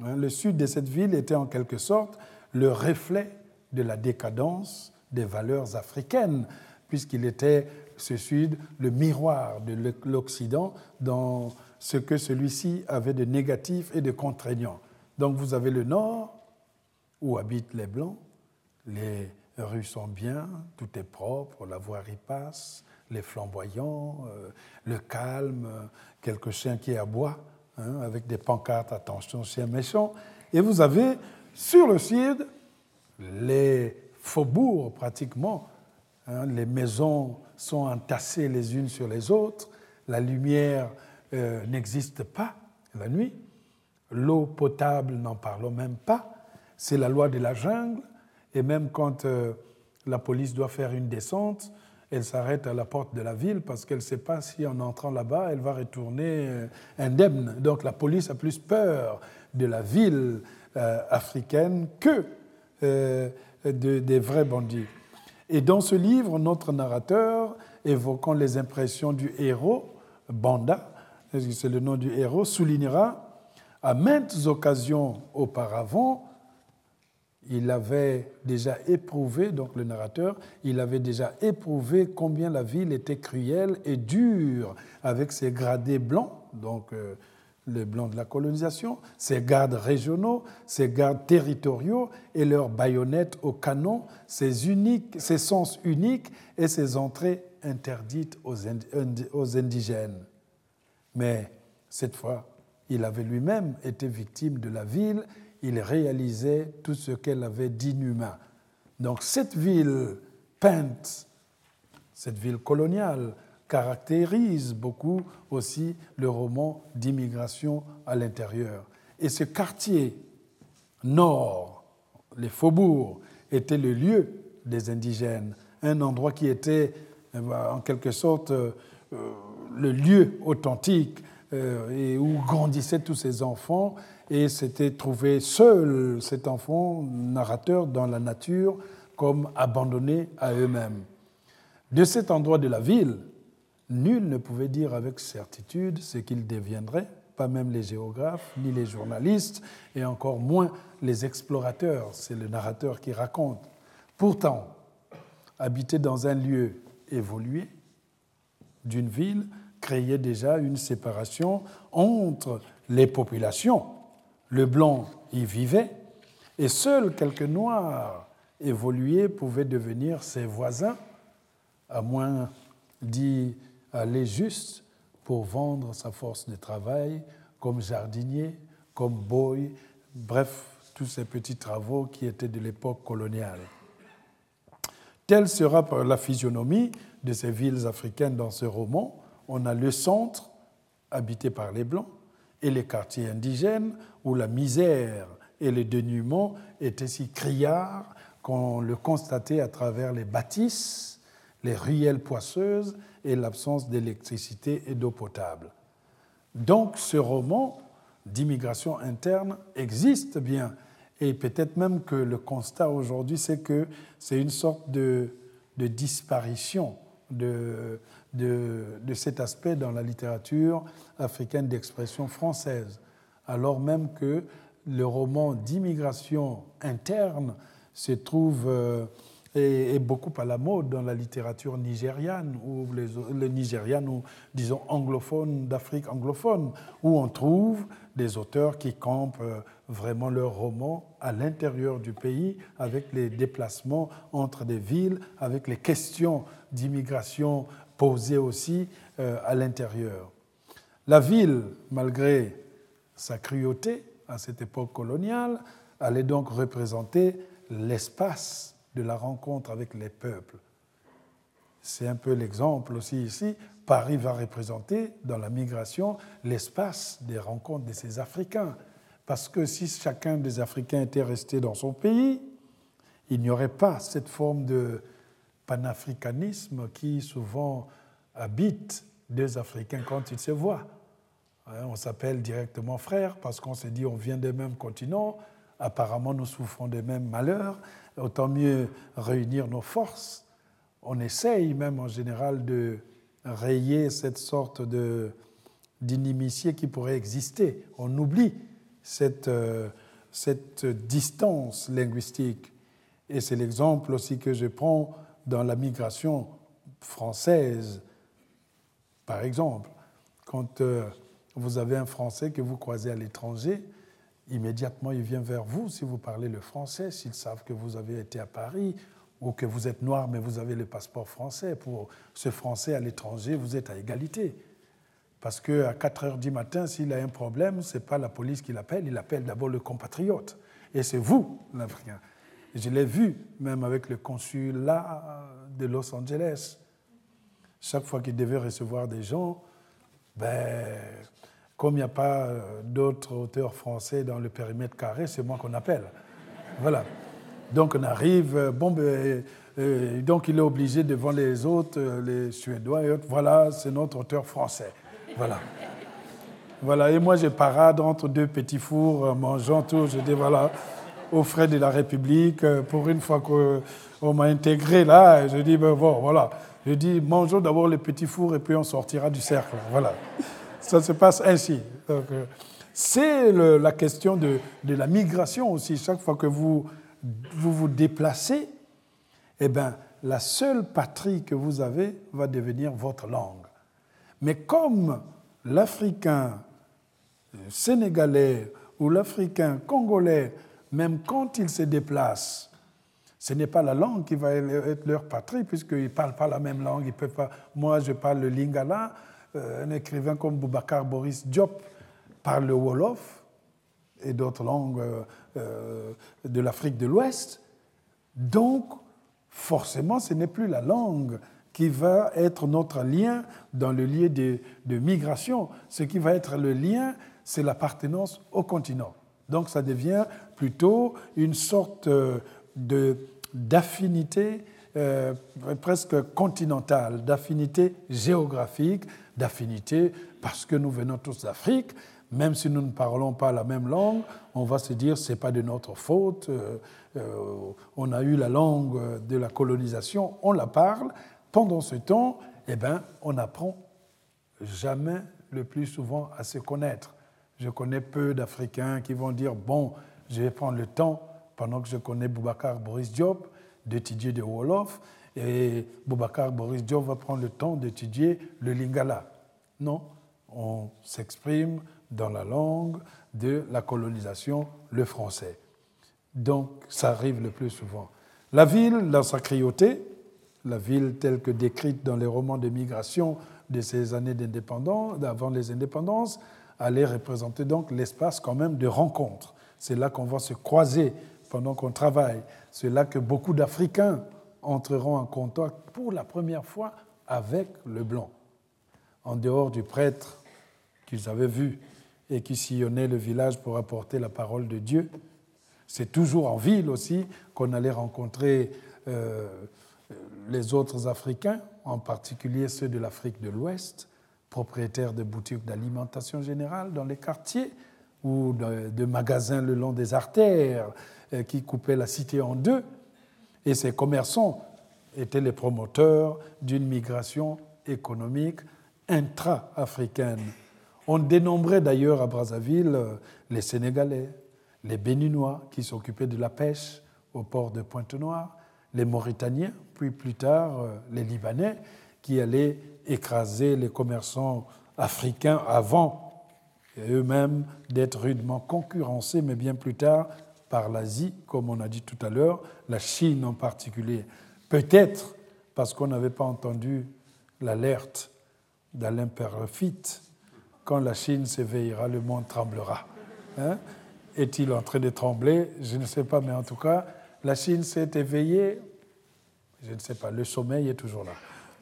hein, le sud de cette ville était en quelque sorte le reflet de la décadence des valeurs africaines, puisqu'il était, ce sud, le miroir de l'Occident dans ce que celui-ci avait de négatif et de contraignant. Donc vous avez le nord, où habitent les Blancs, les rues sont bien, tout est propre, la voirie passe, les flamboyants, euh, le calme, euh, quelques chiens qui aboient, hein, avec des pancartes attention, chiens méchants. Et vous avez sur le sud les faubourgs pratiquement. Hein, les maisons sont entassées les unes sur les autres. La lumière euh, n'existe pas la nuit. L'eau potable, n'en parlons même pas. C'est la loi de la jungle. Et même quand la police doit faire une descente, elle s'arrête à la porte de la ville parce qu'elle ne sait pas si en entrant là-bas, elle va retourner euh, indemne. Donc la police a plus peur de la ville euh, africaine que euh, des vrais bandits. Et dans ce livre, notre narrateur, évoquant les impressions du héros, Banda, c'est le nom du héros, soulignera à maintes occasions auparavant il avait déjà éprouvé, donc le narrateur, il avait déjà éprouvé combien la ville était cruelle et dure avec ses gradés blancs, donc euh, les blancs de la colonisation, ses gardes régionaux, ses gardes territoriaux et leurs baïonnettes au canon, ses, sens uniques et ses entrées interdites aux indigènes. Mais cette fois, il avait lui-même été victime de la ville, il réalisait tout ce qu'elle avait d'inhumain. Donc cette ville peinte, cette ville coloniale, caractérise beaucoup aussi le roman d'immigration à l'intérieur. Et ce quartier nord, les faubourgs, était le lieu des indigènes, un endroit qui était eh ben, en quelque sorte euh, le lieu authentique euh, et où grandissaient tous ces enfants. Et s'était trouvé seul, cet enfant, narrateur, dans la nature, comme abandonné à eux-mêmes. De cet endroit de la ville, Nul ne pouvait dire avec certitude ce qu'il deviendrait, pas même les géographes, ni les journalistes, et encore moins les explorateurs. C'est le narrateur qui raconte. Pourtant, habiter dans un lieu évolué d'une ville créait déjà une séparation entre les populations. Le blanc y vivait, et seuls quelques noirs évolués pouvaient devenir ses voisins, à moins dit aller juste pour vendre sa force de travail comme jardinier, comme boy, bref, tous ces petits travaux qui étaient de l'époque coloniale. Telle sera la physionomie de ces villes africaines dans ce roman. On a le centre, habité par les Blancs, et les quartiers indigènes, où la misère et le dénuement étaient si criards qu'on le constatait à travers les bâtisses, les ruelles poisseuses et l'absence d'électricité et d'eau potable. Donc ce roman d'immigration interne existe bien. Et peut-être même que le constat aujourd'hui, c'est que c'est une sorte de, disparition de, de, cet aspect dans la littérature africaine d'expression française, alors même que le roman d'immigration interne se trouve euh, est, beaucoup à la mode dans la littérature nigériane, ou les, les nigérianes, ou disons anglophones d'Afrique anglophone, où on trouve des auteurs qui campent euh, vraiment leurs romans à l'intérieur du pays, avec les déplacements entre des villes, avec les questions d'immigration posées aussi euh, à l'intérieur. La ville, malgré sa cruauté à cette époque coloniale, allait donc représenter l'espace de la rencontre avec les peuples. C'est un peu l'exemple aussi ici. Paris va représenter dans la migration l'espace des rencontres de ces Africains. Parce que si chacun des Africains était resté dans son pays, il n'y aurait pas cette forme de panafricanisme qui souvent habite deux Africains quand ils se voient. Hein, on s'appelle directement frères parce qu'on se dit on vient des mêmes continents, apparemment nous souffrons des mêmes malheurs, autant mieux réunir nos forces. On essaye même en général de rayer cette sorte d'inimitié qui pourrait exister. On oublie cette, euh, cette distance linguistique. Et c'est l'exemple aussi que je prends dans la migration française, par exemple. Quand euh, vous avez un Français que vous croisez à l'étranger, immédiatement il vient vers vous si vous parlez le français, s'ils savent que vous avez été à Paris ou que vous êtes noir mais vous avez le passeport français. Pour ce Français à l'étranger, vous êtes à égalité. Parce qu'à 4 heures du matin, s'il a un problème, ce n'est pas la police qui l'appelle, il appelle d'abord le compatriote. Et c'est vous, l'Africain. Je l'ai vu même avec le consulat de Los Angeles. Chaque fois qu'il devait recevoir des gens, ben, comme il n'y a pas euh, d'autres auteurs français dans le périmètre carré, c'est moi qu'on appelle. Voilà. Donc on arrive, euh, bon, ben, euh, donc il est obligé devant les autres, les Suédois et autres, voilà, c'est notre auteur français. Voilà. Voilà, et moi je parade entre deux petits fours, mangeant tout, je dis voilà, aux frais de la République, pour une fois qu'on m'a intégré là, je dis ben bon, voilà, je dis mangeons d'abord les petits fours et puis on sortira du cercle. Voilà ça se passe ainsi. Euh, c'est la question de, la migration aussi. Chaque fois que vous vous, déplacez, eh ben, la seule patrie que vous avez va devenir votre langue. Mais comme l'Africain sénégalais ou l'africain congolais, même quand ils se déplacent, ce n'est pas la langue qui va être leur patrie, puisqu'ils ne parlent pas la même langue. Ils peuvent pas... Moi, je parle le lingala. Euh, un écrivain comme Boubacar Boris Diop parle le wolof et d'autres langues euh, euh, de l'Afrique de l'Ouest. Donc, forcément, ce n'est plus la langue qui va être notre lien dans le lieu de, de migration. Ce qui va être le lien, c'est l'appartenance au continent. Donc ça devient plutôt une sorte d'affinité euh, presque continentale, d'affinité géographique, d'affinité parce que nous venons tous d'Afrique. Même si nous ne parlons pas la même langue, on va se dire c'est pas de notre faute. Euh, euh, on a eu la langue de la colonisation, on la parle. Pendant ce temps, eh ben, on n'apprend jamais le plus souvent à se connaître. Je connais peu d'Africains qui vont dire bon, je vais prendre le temps, pendant que je connais Boubacar Boris Diop, d'étudier le Wolof, et Boubacar Boris Diop va prendre le temps d'étudier le Lingala. Non, on s'exprime dans la langue de la colonisation, le français. Donc, ça arrive le plus souvent. La ville, dans sa la ville telle que décrite dans les romans de migration de ces années d'indépendance, avant les indépendances, allait représenter donc l'espace quand même de rencontre. C'est là qu'on va se croiser pendant qu'on travaille. C'est là que beaucoup d'Africains entreront en contact pour la première fois avec le blanc. En dehors du prêtre qu'ils avaient vu et qui sillonnait le village pour apporter la parole de Dieu, c'est toujours en ville aussi qu'on allait rencontrer euh, les autres Africains, en particulier ceux de l'Afrique de l'Ouest, propriétaires de boutiques d'alimentation générale dans les quartiers ou de, magasins le long des artères euh, qui coupaient la cité en deux. Et ces commerçants étaient les promoteurs d'une migration économique intra-africaine. On dénombrait d'ailleurs à Brazzaville euh, les Sénégalais, les Béninois qui s'occupaient de la pêche au port de Pointe-Noire, les Mauritaniens, puis plus tard euh, les Libanais qui allaient écraser les commerçants africains avant eux-mêmes d'être rudement concurrencés, mais bien plus tard par l'Asie, comme on a dit tout à l'heure, la Chine en particulier. Peut-être parce qu'on n'avait pas entendu l'alerte d'Alain Perlefit, quand la Chine s'éveillera, le monde tremblera. Hein? Est-il en train de trembler? Je ne sais pas, mais en tout cas, la Chine s'est éveillée. Je ne sais pas, le sommeil est toujours là,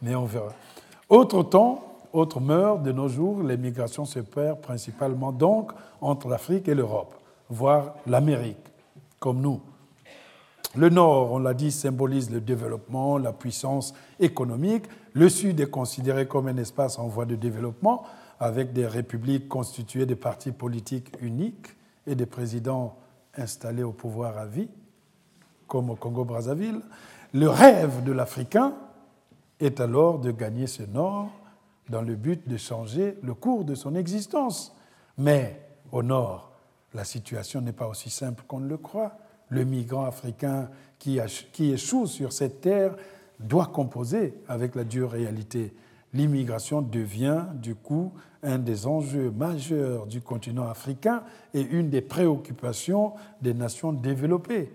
mais on verra. Autre temps, autre meurt de nos jours, les migrations se perdent principalement donc entre l'Afrique et l'Europe, voire l'Amérique, comme nous. Le Nord, on l'a dit, symbolise le développement, la puissance économique. Le Sud est considéré comme un espace en voie de développement, avec des républiques constituées de partis politiques uniques et des présidents installés au pouvoir à vie, comme au Congo-Brazzaville. Le rêve de l'Africain, est alors de gagner ce nord dans le but de changer le cours de son existence. Mais au nord, la situation n'est pas aussi simple qu'on le croit. Le migrant africain qui, échoue sur cette terre doit composer avec la dure réalité. L'immigration devient du coup un des enjeux majeurs du continent africain et une des préoccupations des nations développées.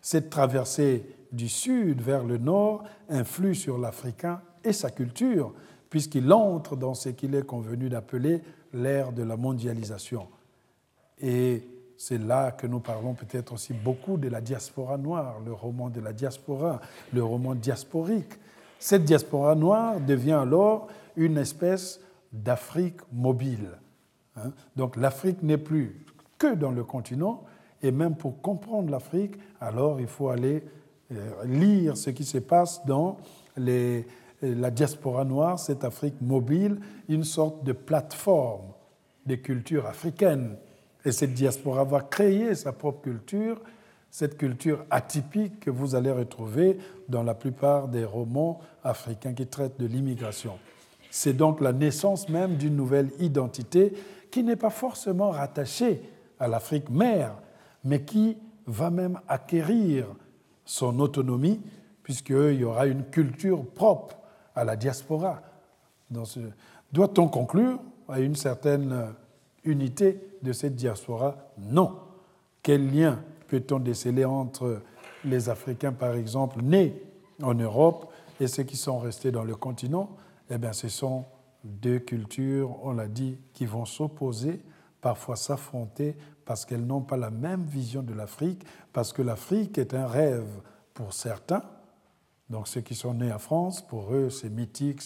Cette traversée du sud vers le nord influe sur l'Africain et sa culture, puisqu'il entre dans ce qu'il est convenu d'appeler l'ère de la mondialisation. Et c'est là que nous parlons peut-être aussi beaucoup de la diaspora noire, le roman de la diaspora, le roman diasporique. Cette diaspora noire devient alors une espèce d'Afrique mobile. Hein. Donc l'Afrique n'est plus que dans le continent, et même pour comprendre l'Afrique, alors il faut aller lire ce qui se passe dans la diaspora noire, cette Afrique mobile, une sorte de plateforme des cultures africaines. Et cette diaspora va créer sa propre culture, cette culture atypique que vous allez retrouver dans la plupart des romans africains qui traitent de l'immigration. C'est donc la naissance même d'une nouvelle identité qui n'est pas forcément rattachée à l'Afrique mère, mais qui va même acquérir son autonomie, puisqu'il y aura une culture propre à la diaspora. Doit-on conclure à une certaine unité de cette diaspora? Non. Quel lien peut-on déceler entre les Africains, par exemple, nés en Europe et ceux qui sont restés dans le continent? Eh bien, ce sont deux cultures, on l'a dit, qui vont s'opposer, parfois s'affronter, parce qu'elles n'ont pas la même vision de l'Afrique, parce que l'Afrique est un rêve pour certains. Donc ceux qui sont nés en France, pour eux, c'est mythique,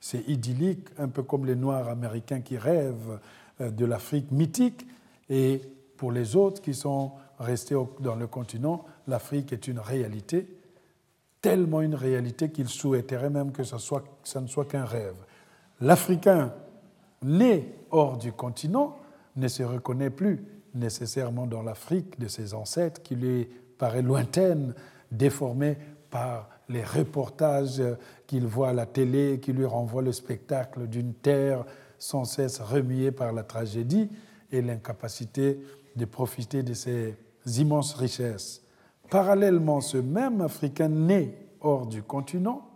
c'est idyllique, un peu comme les Noirs américains qui rêvent euh, de l'Afrique mythique. Et pour les autres qui sont restés dans le continent, l'Afrique est une réalité, tellement une réalité qu'ils souhaiteraient même que ça, soit, ça ne soit qu'un rêve. L'Africain né hors du continent ne se reconnaît plus nécessairement dans l'Afrique de ses ancêtres, qui lui paraît lointaine, déformée par les reportages qu'il voit à la télé, qui lui renvoient le spectacle d'une terre sans cesse remuée par la tragédie et l'incapacité de profiter de ses immenses richesses. Parallèlement, ce même Africain né hors du continent,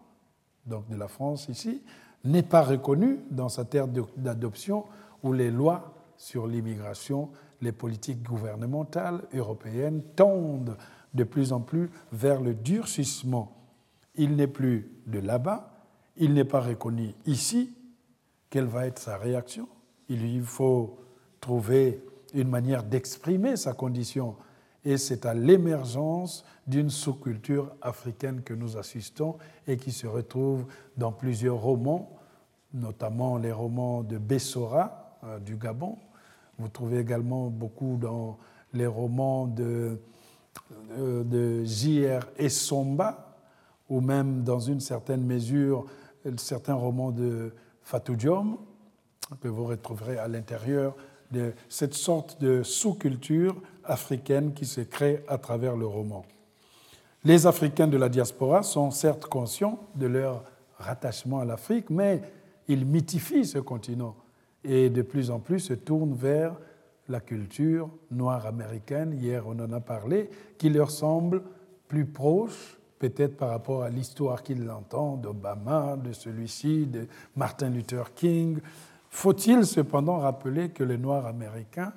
donc de la France ici, n'est pas reconnu dans sa terre d'adoption où les lois sur l'immigration, les politiques gouvernementales européennes tendent de plus en plus vers le durcissement. Il n'est plus de là-bas, il n'est pas reconnu ici. Quelle va être sa réaction? Il lui faut trouver une manière d'exprimer sa condition. Et c'est à l'émergence d'une sous-culture africaine que nous assistons et qui se retrouve dans plusieurs romans, notamment les romans de Bessora euh, du Gabon. Vous trouvez également beaucoup dans les romans de, euh, de J.R. Essomba, ou même dans une certaine mesure certains romans de Fatou Diom, que vous retrouverez à l'intérieur de cette sorte de sous-culture africaine qui se crée à travers le roman. Les Africains de la diaspora sont certes conscients de leur rattachement à l'Afrique, mais ils mythifient ce continent et de plus en plus se tournent vers la culture noire américaine, hier on en a parlé, qui leur semble plus proche, peut-être par rapport à l'histoire qu'ils entendent d'Obama, de celui-ci, de Martin Luther King. Faut-il cependant rappeler que les Noirs américains,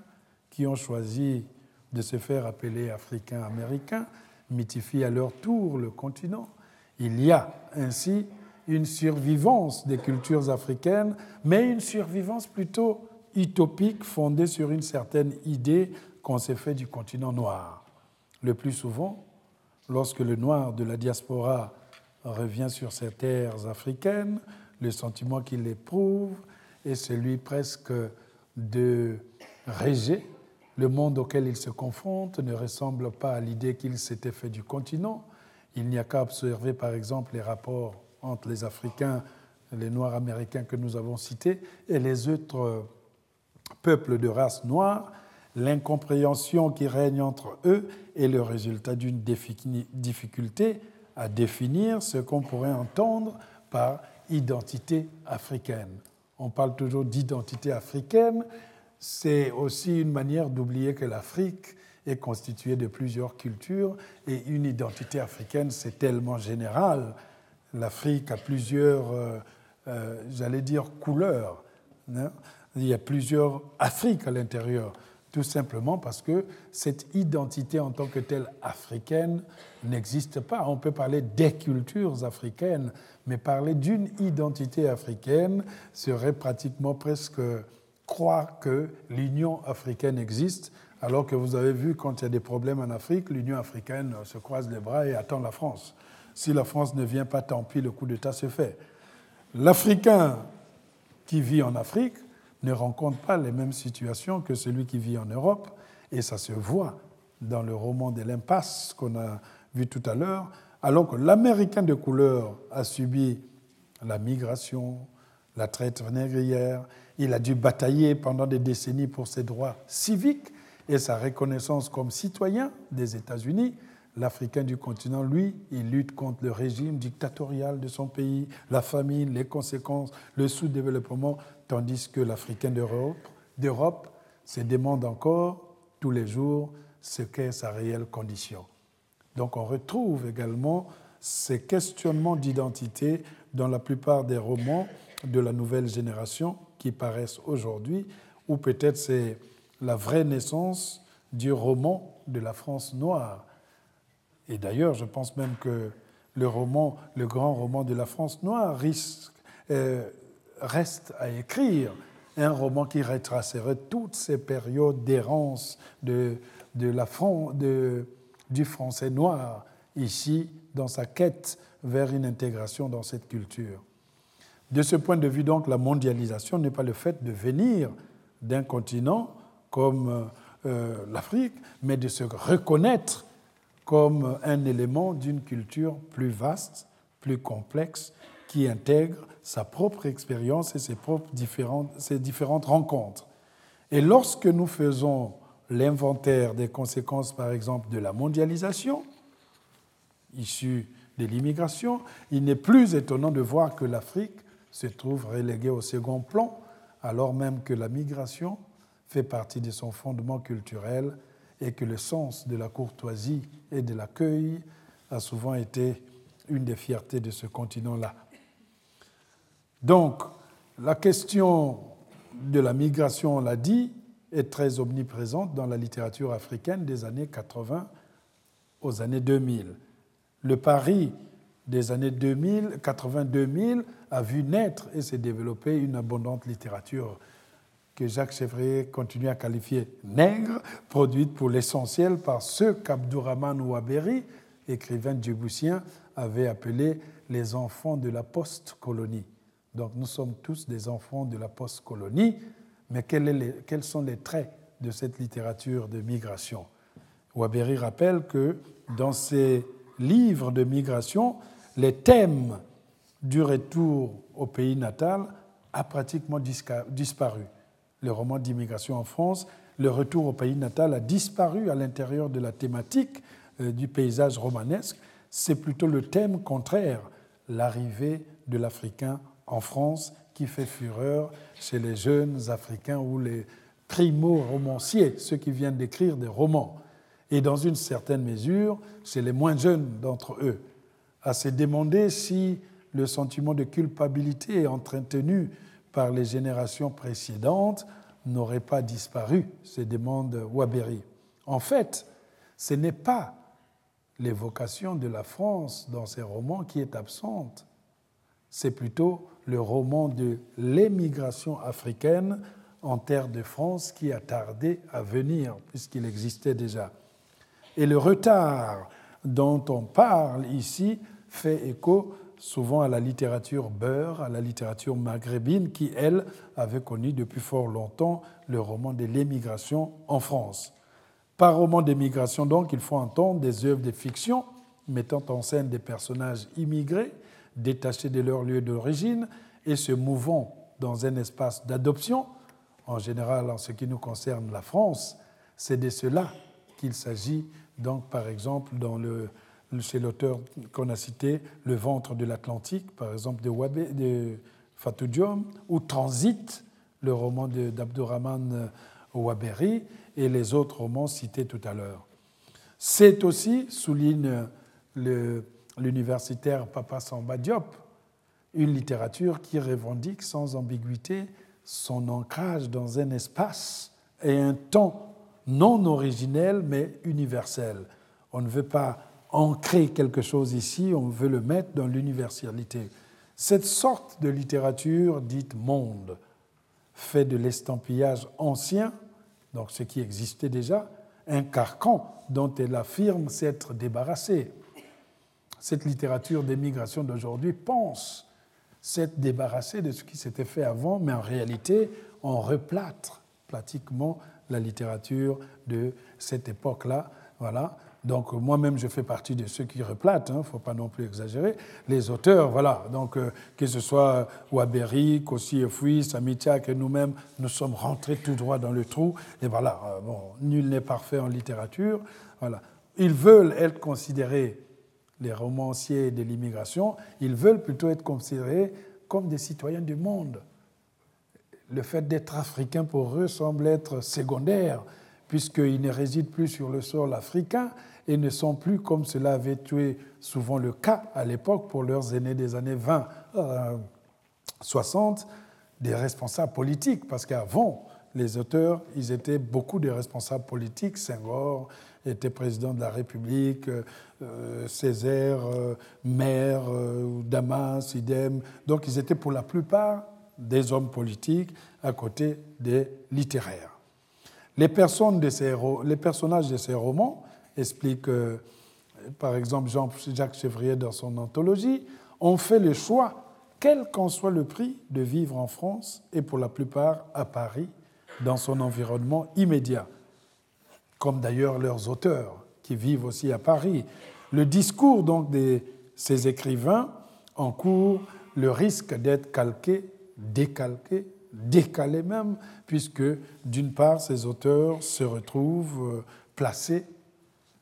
qui ont choisi de se faire appeler Africains américains, mythifient à leur tour le continent? Il y a ainsi une survivance des cultures africaines, mais une survivance plutôt utopique fondée sur une certaine idée qu'on s'est fait du continent noir. Le plus souvent, lorsque le noir de la diaspora revient sur ces terres africaines, le sentiment qu'il éprouve est celui presque de rejet. Le monde auquel il se confronte ne ressemble pas à l'idée qu'il s'était fait du continent. Il n'y a qu'à observer par exemple les rapports entre les Africains, les Noirs américains que nous avons cités, et les autres peuples de race noire, l'incompréhension qui règne entre eux est le résultat d'une difficulté à définir ce qu'on pourrait entendre par identité africaine. On parle toujours d'identité africaine, c'est aussi une manière d'oublier que l'Afrique est constituée de plusieurs cultures et une identité africaine, c'est tellement général l'Afrique a plusieurs, euh, euh, j'allais dire, couleurs. Hein. Il y a plusieurs Afriques à l'intérieur, tout simplement parce que cette identité en tant que telle africaine n'existe pas. On peut parler des cultures africaines, mais parler d'une identité africaine serait pratiquement presque croire que l'Union africaine existe, alors que vous avez vu quand il y a des problèmes en Afrique, l'Union africaine se croise les bras et attend la France. Si la France ne vient pas, tant pis, le coup d'État se fait. L'Africain qui vit en Afrique ne rencontre pas les mêmes situations que celui qui vit en Europe, et ça se voit dans le roman de l'impasse qu'on a vu tout à l'heure, alors que l'Américain de couleur a subi la migration, la traite négrière, il a dû batailler pendant des décennies pour ses droits civiques et sa reconnaissance comme citoyen des États-Unis, L'Africain du continent, lui, il lutte contre le régime dictatorial de son pays, la famine, les conséquences, le sous-développement, tandis que l'Africain d'Europe se demande encore tous les jours ce qu'est sa réelle condition. Donc on retrouve également ces questionnements d'identité dans la plupart des romans de la nouvelle génération qui paraissent aujourd'hui, ou peut-être c'est la vraie naissance du roman de la France noire. Et d'ailleurs, je pense même que le roman, le grand roman de la France noire euh, reste à écrire, un roman qui retracerait toutes ces périodes d'errance du français noir ici dans sa quête vers une intégration dans cette culture. De ce point de vue, donc, la mondialisation n'est pas le fait de venir d'un continent comme euh, l'Afrique, mais de se reconnaître comme un élément d'une culture plus vaste, plus complexe, qui intègre sa propre expérience et ses propres différentes, différentes rencontres. Et lorsque nous faisons l'inventaire des conséquences, par exemple, de la mondialisation, issue de l'immigration, il n'est plus étonnant de voir que l'Afrique se trouve reléguée au second plan, alors même que la migration fait partie de son fondement culturel et que le sens de la courtoisie et de l'accueil a souvent été une des fiertés de ce continent-là. Donc, la question de la migration, on l'a dit, est très omniprésente dans la littérature africaine des années 80 aux années 2000. Le pari des années 2000, 80-2000 a vu naître et s'est développer une abondante littérature que Jacques Chevrier continue à qualifier nègre, produite pour l'essentiel par ceux qu'Abdourahman Ouaberi, écrivain djiboutien, avait appelé les enfants de la post-colonie. Donc nous sommes tous des enfants de la post-colonie, mais quels, sont les traits de cette littérature de migration? Waberi rappelle que dans ses livres de migration, les thèmes du retour au pays natal a pratiquement disparu. Le roman d'immigration en France, le retour au pays natal a disparu à l'intérieur de la thématique euh, du paysage romanesque. C'est plutôt le thème contraire, l'arrivée de l'Africain en France qui fait fureur chez les jeunes Africains ou les primo-romanciers, ceux qui viennent d'écrire des romans, et dans une certaine mesure chez les moins jeunes d'entre eux, à se demander si le sentiment de culpabilité entretenu par les générations précédentes n'aurait pas disparu, se demande Waberi. En fait, ce n'est pas l'évocation de la France dans ces romans qui est absente, c'est plutôt le roman de l'émigration africaine en terre de France qui a tardé à venir, puisqu'il existait déjà. Et le retard dont on parle ici fait écho souvent à la littérature beurre, à la littérature maghrébine, qui, elle, avait connu depuis fort longtemps le roman de l'émigration en France. Par roman d'émigration, donc, il faut entendre des œuvres de fiction mettant en scène des personnages immigrés détachés de leur lieu d'origine et se mouvant dans un espace d'adoption, en général en ce qui nous concerne la France, c'est de cela qu'il s'agit. Donc, par exemple, dans le, chez l'auteur qu'on a cité, Le ventre de l'Atlantique, par exemple, de, Wabé, de Fatou Diom, ou Transit, le roman d'Abdourahman Waberi, et les autres romans cités tout à l'heure. C'est aussi, souligne l'universitaire Papa Samba Diop, une littérature qui revendique sans ambiguïté son ancrage dans un espace et un temps non originel mais universel. On ne veut pas ancrer quelque chose ici, on veut le mettre dans l'universalité. Cette sorte de littérature dite monde fait de l'estampillage ancien, donc ce qui existait déjà, un carcan dont elle affirme s'être débarrassée cette littérature d'émigration d'aujourd'hui pense s'être débarrassée de ce qui s'était fait avant, mais en réalité, on replâtre pratiquement la littérature de cette époque-là. Voilà. Donc moi-même, je fais partie de ceux qui replâtent, il hein, ne faut pas non plus exagérer. Les auteurs, voilà, donc euh, que ce soit Waberi, Kossi Efui, Samitiak et nous-mêmes, nous sommes rentrés tout droit dans le trou. Et voilà, euh, bon, nul n'est parfait en littérature. Voilà. Ils veulent être considérés les romanciers de l'immigration, ils veulent plutôt être considérés comme des citoyens du monde. Le fait d'être africain pour eux semble être secondaire, puisqu'ils ne résident plus sur le sol africain et ne sont plus, comme cela avait été souvent le cas à l'époque pour leurs aînés des années 20, 60, euh, des responsables politiques, parce qu'avant, les auteurs, ils étaient beaucoup de responsables politiques. Senghor était président de la République, euh, Césaire, euh, maire, euh, Damas, idem. Donc ils étaient pour la plupart des hommes politiques à côté des littéraires. Les personnages de ces romans expliquent, par exemple Jean-Jacques Chevrier dans son anthologie, ont fait le choix, quel qu'en soit le prix, de vivre en France et pour la plupart à Paris, dans son environnement immédiat, comme d'ailleurs leurs auteurs qui vivent aussi à Paris. Le discours donc de ces écrivains encourt le risque d'être calqué, décalqué, décalé même, puisque d'une part, ces auteurs se retrouvent euh, placés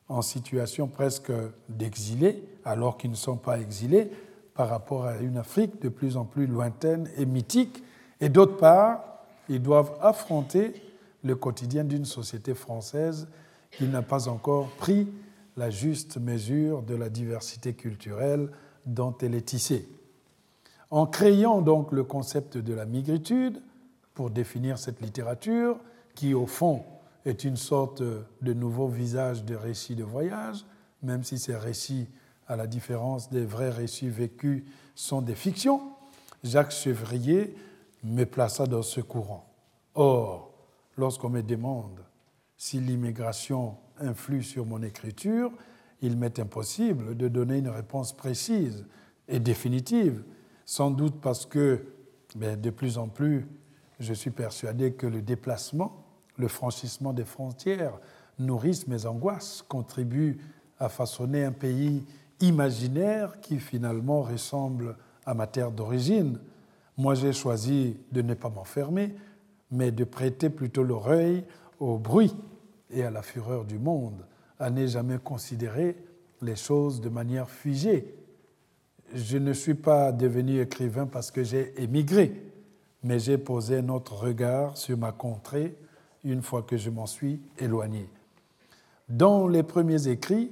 en situation presque d'exilés, alors qu'ils ne sont pas exilés, par rapport à une Afrique de plus en plus lointaine et mythique, et d'autre part, ils doivent affronter le quotidien d'une société française qui n'a pas encore pris la juste mesure de la diversité culturelle dont elle est tissée. En créant donc le concept de la migritude pour définir cette littérature, qui au fond est une sorte de nouveau visage de récits de voyage, même si ces récits, à la différence des vrais récits vécus, sont des fictions, Jacques Chevrier me plaça dans ce courant. Or, lorsqu'on me demande si l'immigration influe sur mon écriture, il m'est impossible de donner une réponse précise et définitive, sans doute parce que ben, de plus en plus, je suis persuadé que le déplacement, le franchissement des frontières nourrissent mes angoisses, contribuent à façonner un pays imaginaire qui finalement ressemble à ma terre d'origine. Moi, j'ai choisi de ne pas m'enfermer, mais de prêter plutôt l'oreille au bruit et à la fureur du monde, à ne jamais considérer les choses de manière figée. Je ne suis pas devenu écrivain parce que j'ai émigré, mais j'ai posé notre regard sur ma contrée une fois que je m'en suis éloigné. Dans les premiers écrits,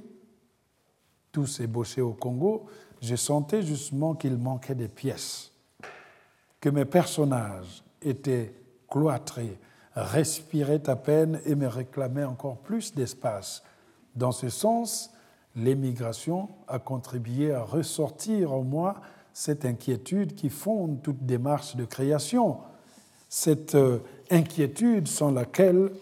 tous ébauchés au Congo, je sentais justement qu'il manquait des pièces, que mes personnages étaient cloîtrés, respiraient à peine et me réclamaient encore plus d'espace. Dans ce sens, l'émigration a contribué à ressortir en moi cette inquiétude qui fonde toute démarche de création, cette euh, inquiétude sans laquelle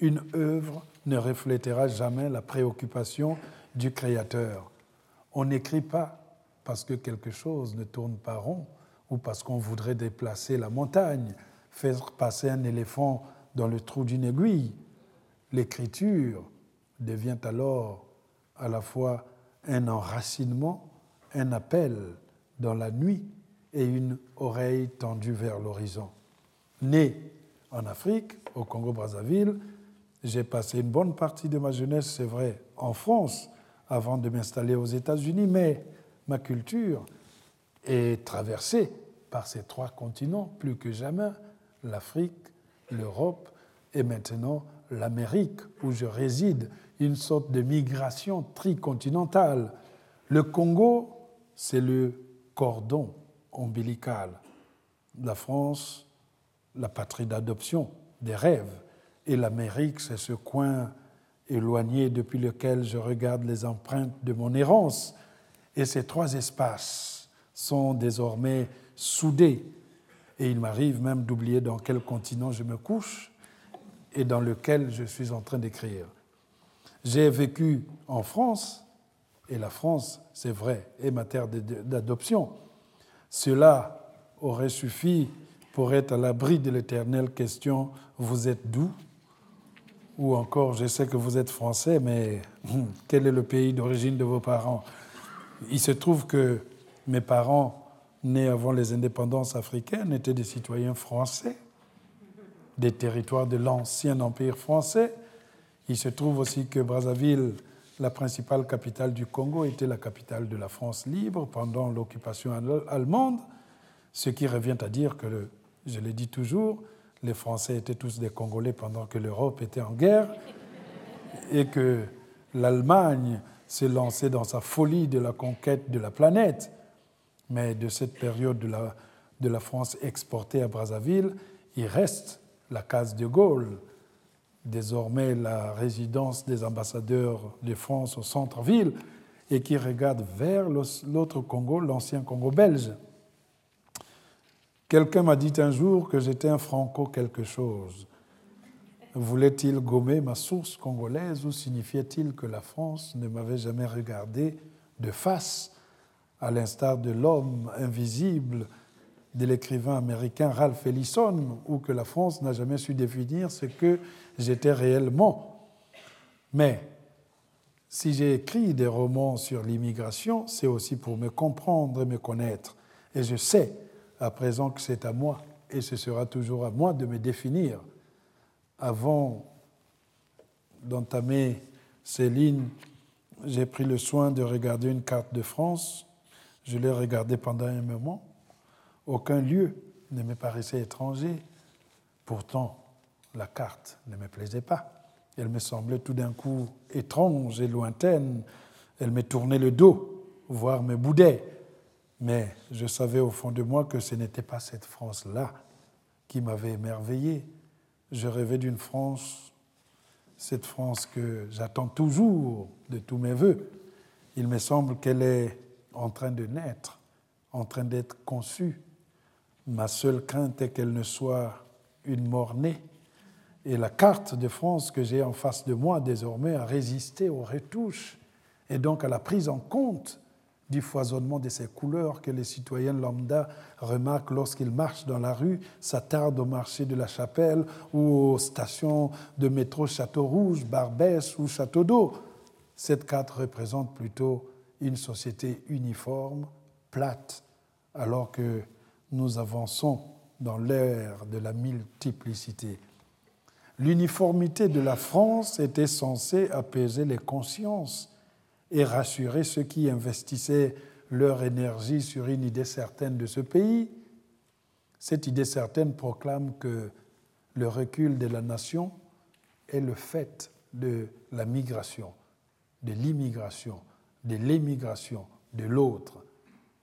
une œuvre ne reflétera jamais la préoccupation du créateur. On n'écrit pas parce que quelque chose ne tourne pas rond ou parce qu'on voudrait déplacer la montagne, faire passer un éléphant dans le trou d'une aiguille. L'écriture devient alors à la fois un enracinement, un appel dans la nuit et une oreille tendue vers l'horizon. Né en Afrique, au Congo-Brazzaville, j'ai passé une bonne partie de ma jeunesse, c'est vrai, en France, avant de m'installer aux États-Unis, mais ma culture est traversée par ces trois continents plus que jamais, l'Afrique, l'Europe et maintenant l'Amérique, où je réside, une sorte de migration tricontinentale. Le Congo, c'est le cordon ombilical. La France, la patrie d'adoption, des rêves. Et l'Amérique, c'est ce coin éloigné depuis lequel je regarde les empreintes de mon errance. Et ces trois espaces sont désormais soudés. Et il m'arrive même d'oublier dans quel continent je me couche et dans lequel je suis en train d'écrire. J'ai vécu en France, et la France, c'est vrai, est ma terre d'adoption. Cela aurait suffi pour être à l'abri de l'éternelle question Vous êtes d'où Ou encore, je sais que vous êtes français, mais hum, quel est le pays d'origine de vos parents? Il se trouve que mes parents, nés avant les indépendances africaines, étaient des citoyens français des territoires de l'ancien empire français. Il se trouve aussi que Brazzaville, la principale capitale du Congo, était la capitale de la France libre pendant l'occupation allemande, ce qui revient à dire que, je l'ai dit toujours, les Français étaient tous des Congolais pendant que l'Europe était en guerre et que l'Allemagne s'est lancée dans sa folie de la conquête de la planète. Mais de cette période de la, de la France exportée à Brazzaville, il reste la case de Gaulle, désormais la résidence des ambassadeurs de France au centre-ville, et qui regarde vers l'autre Congo, l'ancien Congo belge. Quelqu'un m'a dit un jour que j'étais un franco quelque chose. Voulait-il gommer ma source congolaise ou signifiait-il que la France ne m'avait jamais regardé de face, à l'instar de l'homme invisible de l'écrivain américain Ralph Ellison, ou que la France n'a jamais su définir ce que j'étais réellement? Mais si j'ai écrit des romans sur l'immigration, c'est aussi pour me comprendre et me connaître. Et je sais à présent que c'est à moi, et ce sera toujours à moi de me définir. Avant d'entamer ces lignes, j'ai pris le soin de regarder une carte de France. Je l'ai regardée pendant un moment. Aucun lieu ne me paraissait étranger. Pourtant, la carte ne me plaisait pas. Elle me semblait tout d'un coup étrange et lointaine. Elle me tournait le dos, voire me boudait. Mais je savais au fond de moi que ce n'était pas cette France-là qui m'avait émerveillé. Je rêvais d'une France, cette France que j'attends toujours de tous mes voeux. Il me semble qu'elle est en train de naître, en train d'être conçue. Ma seule crainte est qu'elle ne soit une mort-née. Et la carte de France que j'ai en face de moi désormais a résisté aux retouches et donc à la prise en compte du foisonnement de ces couleurs que les citoyens lambda remarquent lorsqu'ils marchent dans la rue, s'attardent au marché de la Chapelle ou aux stations de métro Château-Rouge, Barbès ou Château d'Eau. Cette carte représente plutôt une société uniforme, plate, alors que nous avançons dans l'ère de la multiplicité. L'uniformité de la France était censée apaiser les consciences et rassurer ceux qui investissaient leur énergie sur une idée certaine de ce pays. Cette idée certaine proclame que le recul de la nation est le fait de la migration, de l'immigration, de l'émigration, de l'autre.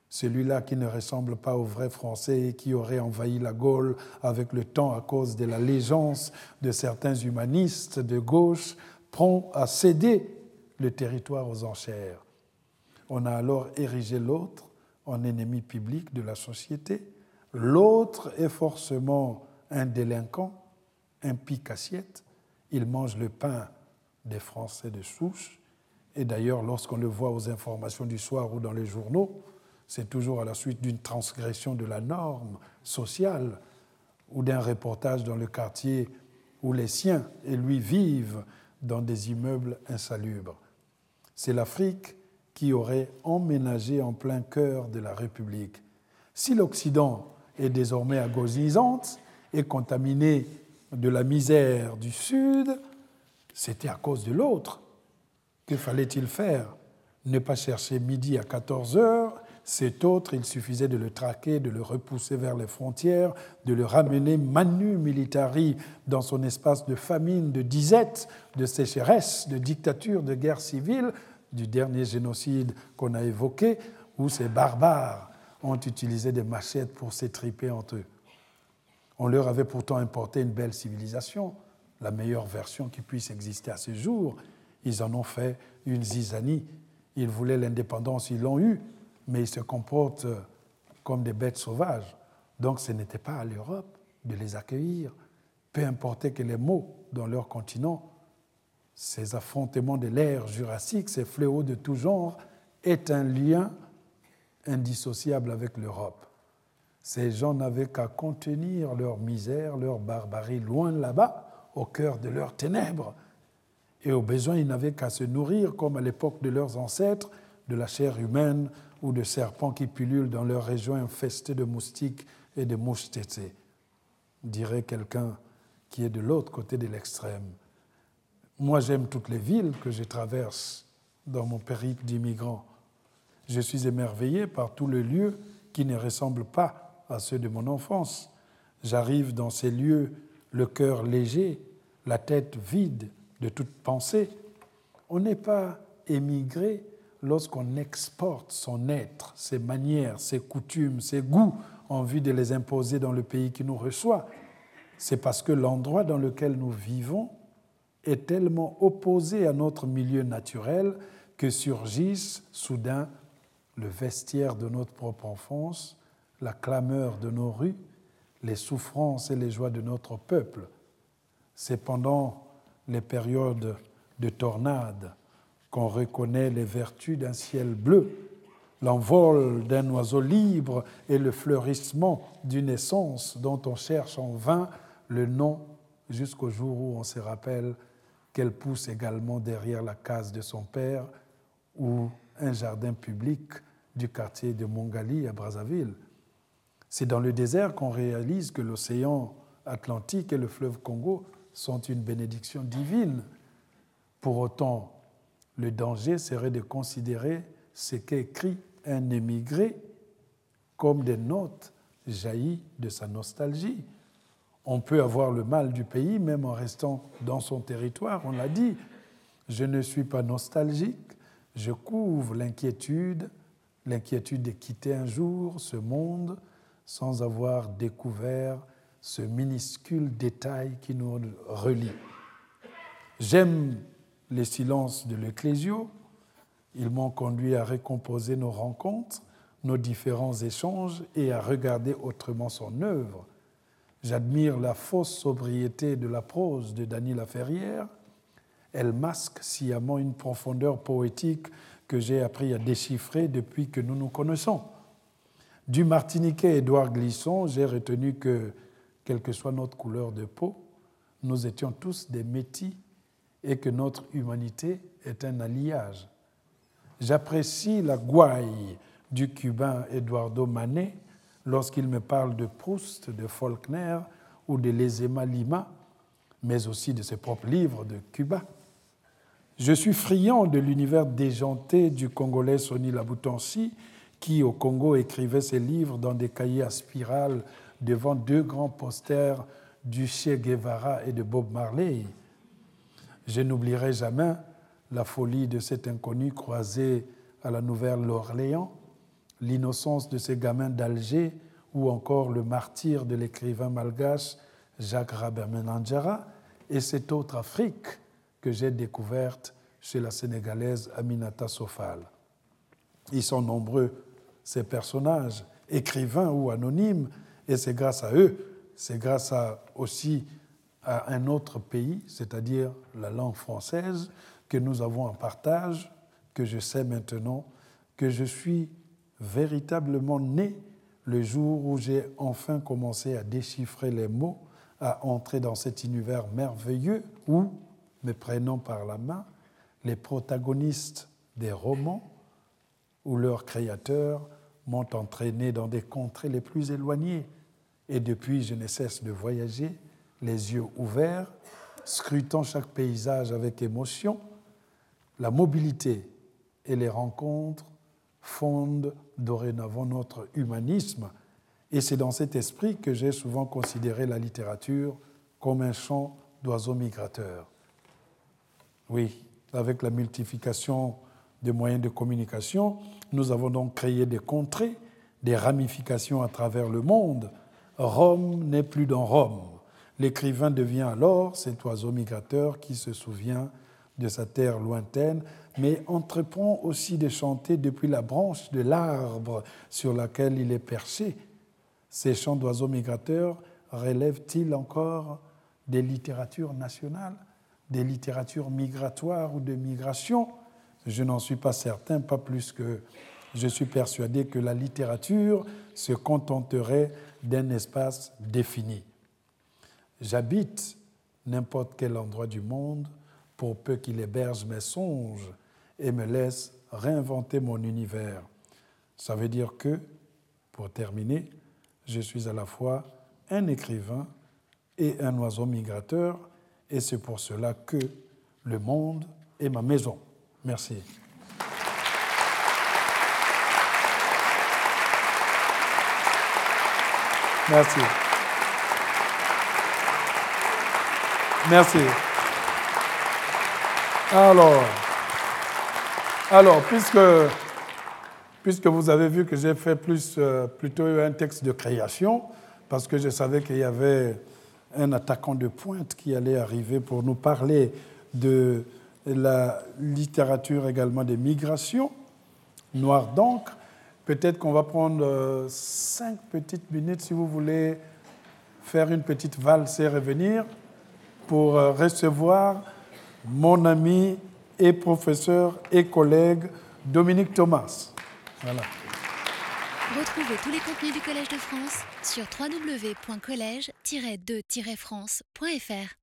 Celui-là qui ne ressemble pas au vrai français et qui aurait envahi la Gaule avec le temps à cause de l'allégeance de certains humanistes de gauche, prend à céder le territoire aux enchères. On a alors érigé l'autre en ennemi public de la société. L'autre est forcément un délinquant, un pic-assiette. Il mange le pain des Français de souche. Et d'ailleurs, lorsqu'on le voit aux informations du soir ou dans les journaux, c'est toujours à la suite d'une transgression de la norme sociale ou d'un reportage dans le quartier où les siens et lui vivent dans des immeubles insalubres c'est l'Afrique qui aurait emménagé en plein cœur de la République. Si l'Occident est désormais agonisante et contaminé de la misère du Sud, c'était à cause de l'autre. Que fallait-il faire? Ne pas chercher midi à 14 heures cet autre, il suffisait de le traquer, de le repousser vers les frontières, de le ramener manu militari dans son espace de famine, de disette, de sécheresse, de dictature, de guerre civile, du dernier génocide qu'on a évoqué, où ces barbares ont utilisé des machettes pour s'étriper entre eux. On leur avait pourtant importé une belle civilisation, la meilleure version qui puisse exister à ce jour. Ils en ont fait une zizanie. Ils voulaient l'indépendance, ils l'ont eue, mais ils se comportent comme des bêtes sauvages. Donc ce n'était pas à l'Europe de les accueillir, peu importe que les mots dans leur continent ces affrontements de l'ère jurassique, ces fléaux de tout genre, est un lien indissociable avec l'Europe. Ces gens n'avaient qu'à contenir leur misère, leur barbarie loin là-bas, au cœur de leurs ténèbres. Et au besoin, ils n'avaient qu'à se nourrir, comme à l'époque de leurs ancêtres, de la chair humaine ou de serpents qui pullulent dans leurs régions infestées de moustiques et de mouches dirait quelqu'un qui est de l'autre côté de l'extrême. Moi, j'aime toutes les villes que je traverse dans mon périple d'immigrant. Je suis émerveillé par tous les lieux qui ne ressemblent pas à ceux de mon enfance. J'arrive dans ces lieux le cœur léger, la tête vide de toute pensée. On n'est pas émigré lorsqu'on exporte son être, ses manières, ses coutumes, ses goûts en vue de les imposer dans le pays qui nous reçoit. c'est parce que l'endroit dans lequel nous vivons est tellement opposé à notre milieu naturel que surgissent soudain le vestiaire de notre propre enfance, la clameur de nos rues, les souffrances et les joies de notre peuple. C'est pendant les périodes de tornades qu'on reconnaît les vertus d'un ciel bleu, l'envol d'un oiseau libre et le fleurissement d'une essence dont on cherche en vain le nom jusqu'au jour où on se rappelle qu'elle pousse également derrière la case de son père ou un jardin public du quartier de Mongali à Brazzaville. C'est dans le désert qu'on réalise que l'océan Atlantique et le fleuve Congo sont une bénédiction divine. Pour autant, le danger serait de considérer ce qu'écrit un émigré comme des notes jaillies de sa nostalgie. On peut avoir le mal du pays même en restant dans son territoire, on l'a dit. Je ne suis pas nostalgique, je couvre l'inquiétude, l'inquiétude de quitter un jour ce monde sans avoir découvert ce minuscule détail qui nous relie. J'aime les silences de l'Ecclésio. Ils m'ont conduit à récomposer nos rencontres, nos différents échanges et à regarder autrement son œuvre. J'admire la fausse sobriété de la prose de Dany Laferrière. Elle masque sciemment une profondeur poétique que j'ai appris à déchiffrer depuis que nous nous connaissons. Du Martiniquais Édouard Glisson, j'ai retenu que, quelle que soit notre couleur de peau, nous étions tous des métis et que notre humanité est un alliage. J'apprécie la gouaille du cubain Eduardo Manet lorsqu'il me parle de Proust, de Faulkner ou de Lezema Lima, mais aussi de ses propres livres de Cuba. Je suis friand de l'univers déjanté du Congolais Sonny Laboutansi, qui au Congo écrivait ses livres dans des cahiers à spirale devant deux grands posters du Che Guevara et de Bob Marley. Je n'oublierai jamais la folie de cet inconnu croisé à la Nouvelle-Orléans, l'innocence de ces gamins d'Alger ou encore le martyr de l'écrivain malgache Jacques Rabert et cette autre Afrique que j'ai découverte chez la Sénégalaise Aminata Sofal. Ils sont nombreux, ces personnages, écrivains ou anonymes, et c'est grâce à eux, c'est grâce aussi à un autre pays, c'est-à-dire la langue française, que nous avons en partage, que je sais maintenant que je suis véritablement né le jour où j'ai enfin commencé à déchiffrer les mots, à entrer dans cet univers merveilleux où, me prenant par la main, les protagonistes des romans ou leurs créateurs m'ont entraîné dans des contrées les plus éloignées. Et depuis, je ne cesse de voyager les yeux ouverts, scrutant chaque paysage avec émotion. La mobilité et les rencontres fondent dorénavant notre humanisme. Et c'est dans cet esprit que j'ai souvent considéré la littérature comme un champ d'oiseaux migrateurs. Oui, avec la multiplication des moyens de communication, nous avons donc créé des contrées, des ramifications à travers le monde. Rome n'est plus dans Rome. L'écrivain devient alors cet oiseau migrateur qui se souvient de sa terre lointaine, mais entreprend aussi de chanter depuis la branche de l'arbre sur laquelle il est perché. Ces chants d'oiseaux migrateurs relèvent-ils encore des littératures nationales, des littératures migratoires ou de migration? Je n'en suis pas certain, pas plus que je suis persuadé que la littérature se contenterait d'un espace défini. J'habite n'importe quel endroit du monde pour peu qu'il héberge mes songes et me laisse réinventer mon univers. Ça veut dire que, pour terminer, je suis à la fois un écrivain et un oiseau migrateur, et c'est pour cela que le monde est ma maison. Merci. Merci. Merci. Alors, alors puisque, puisque vous avez vu que j'ai fait plus, euh, plutôt un texte de création, parce que je savais qu'il y avait un attaquant de pointe qui allait arriver pour nous parler de la littérature également des migrations, Noir d'encre. Peut-être qu'on va prendre euh, cinq petites minutes si vous voulez faire une petite valse et revenir pour euh, recevoir mon ami et professeur et collègue Dominique Thomas. Voilà. Retrouvez tous les contenus du Collège de France sur www.colège-2-france.fr.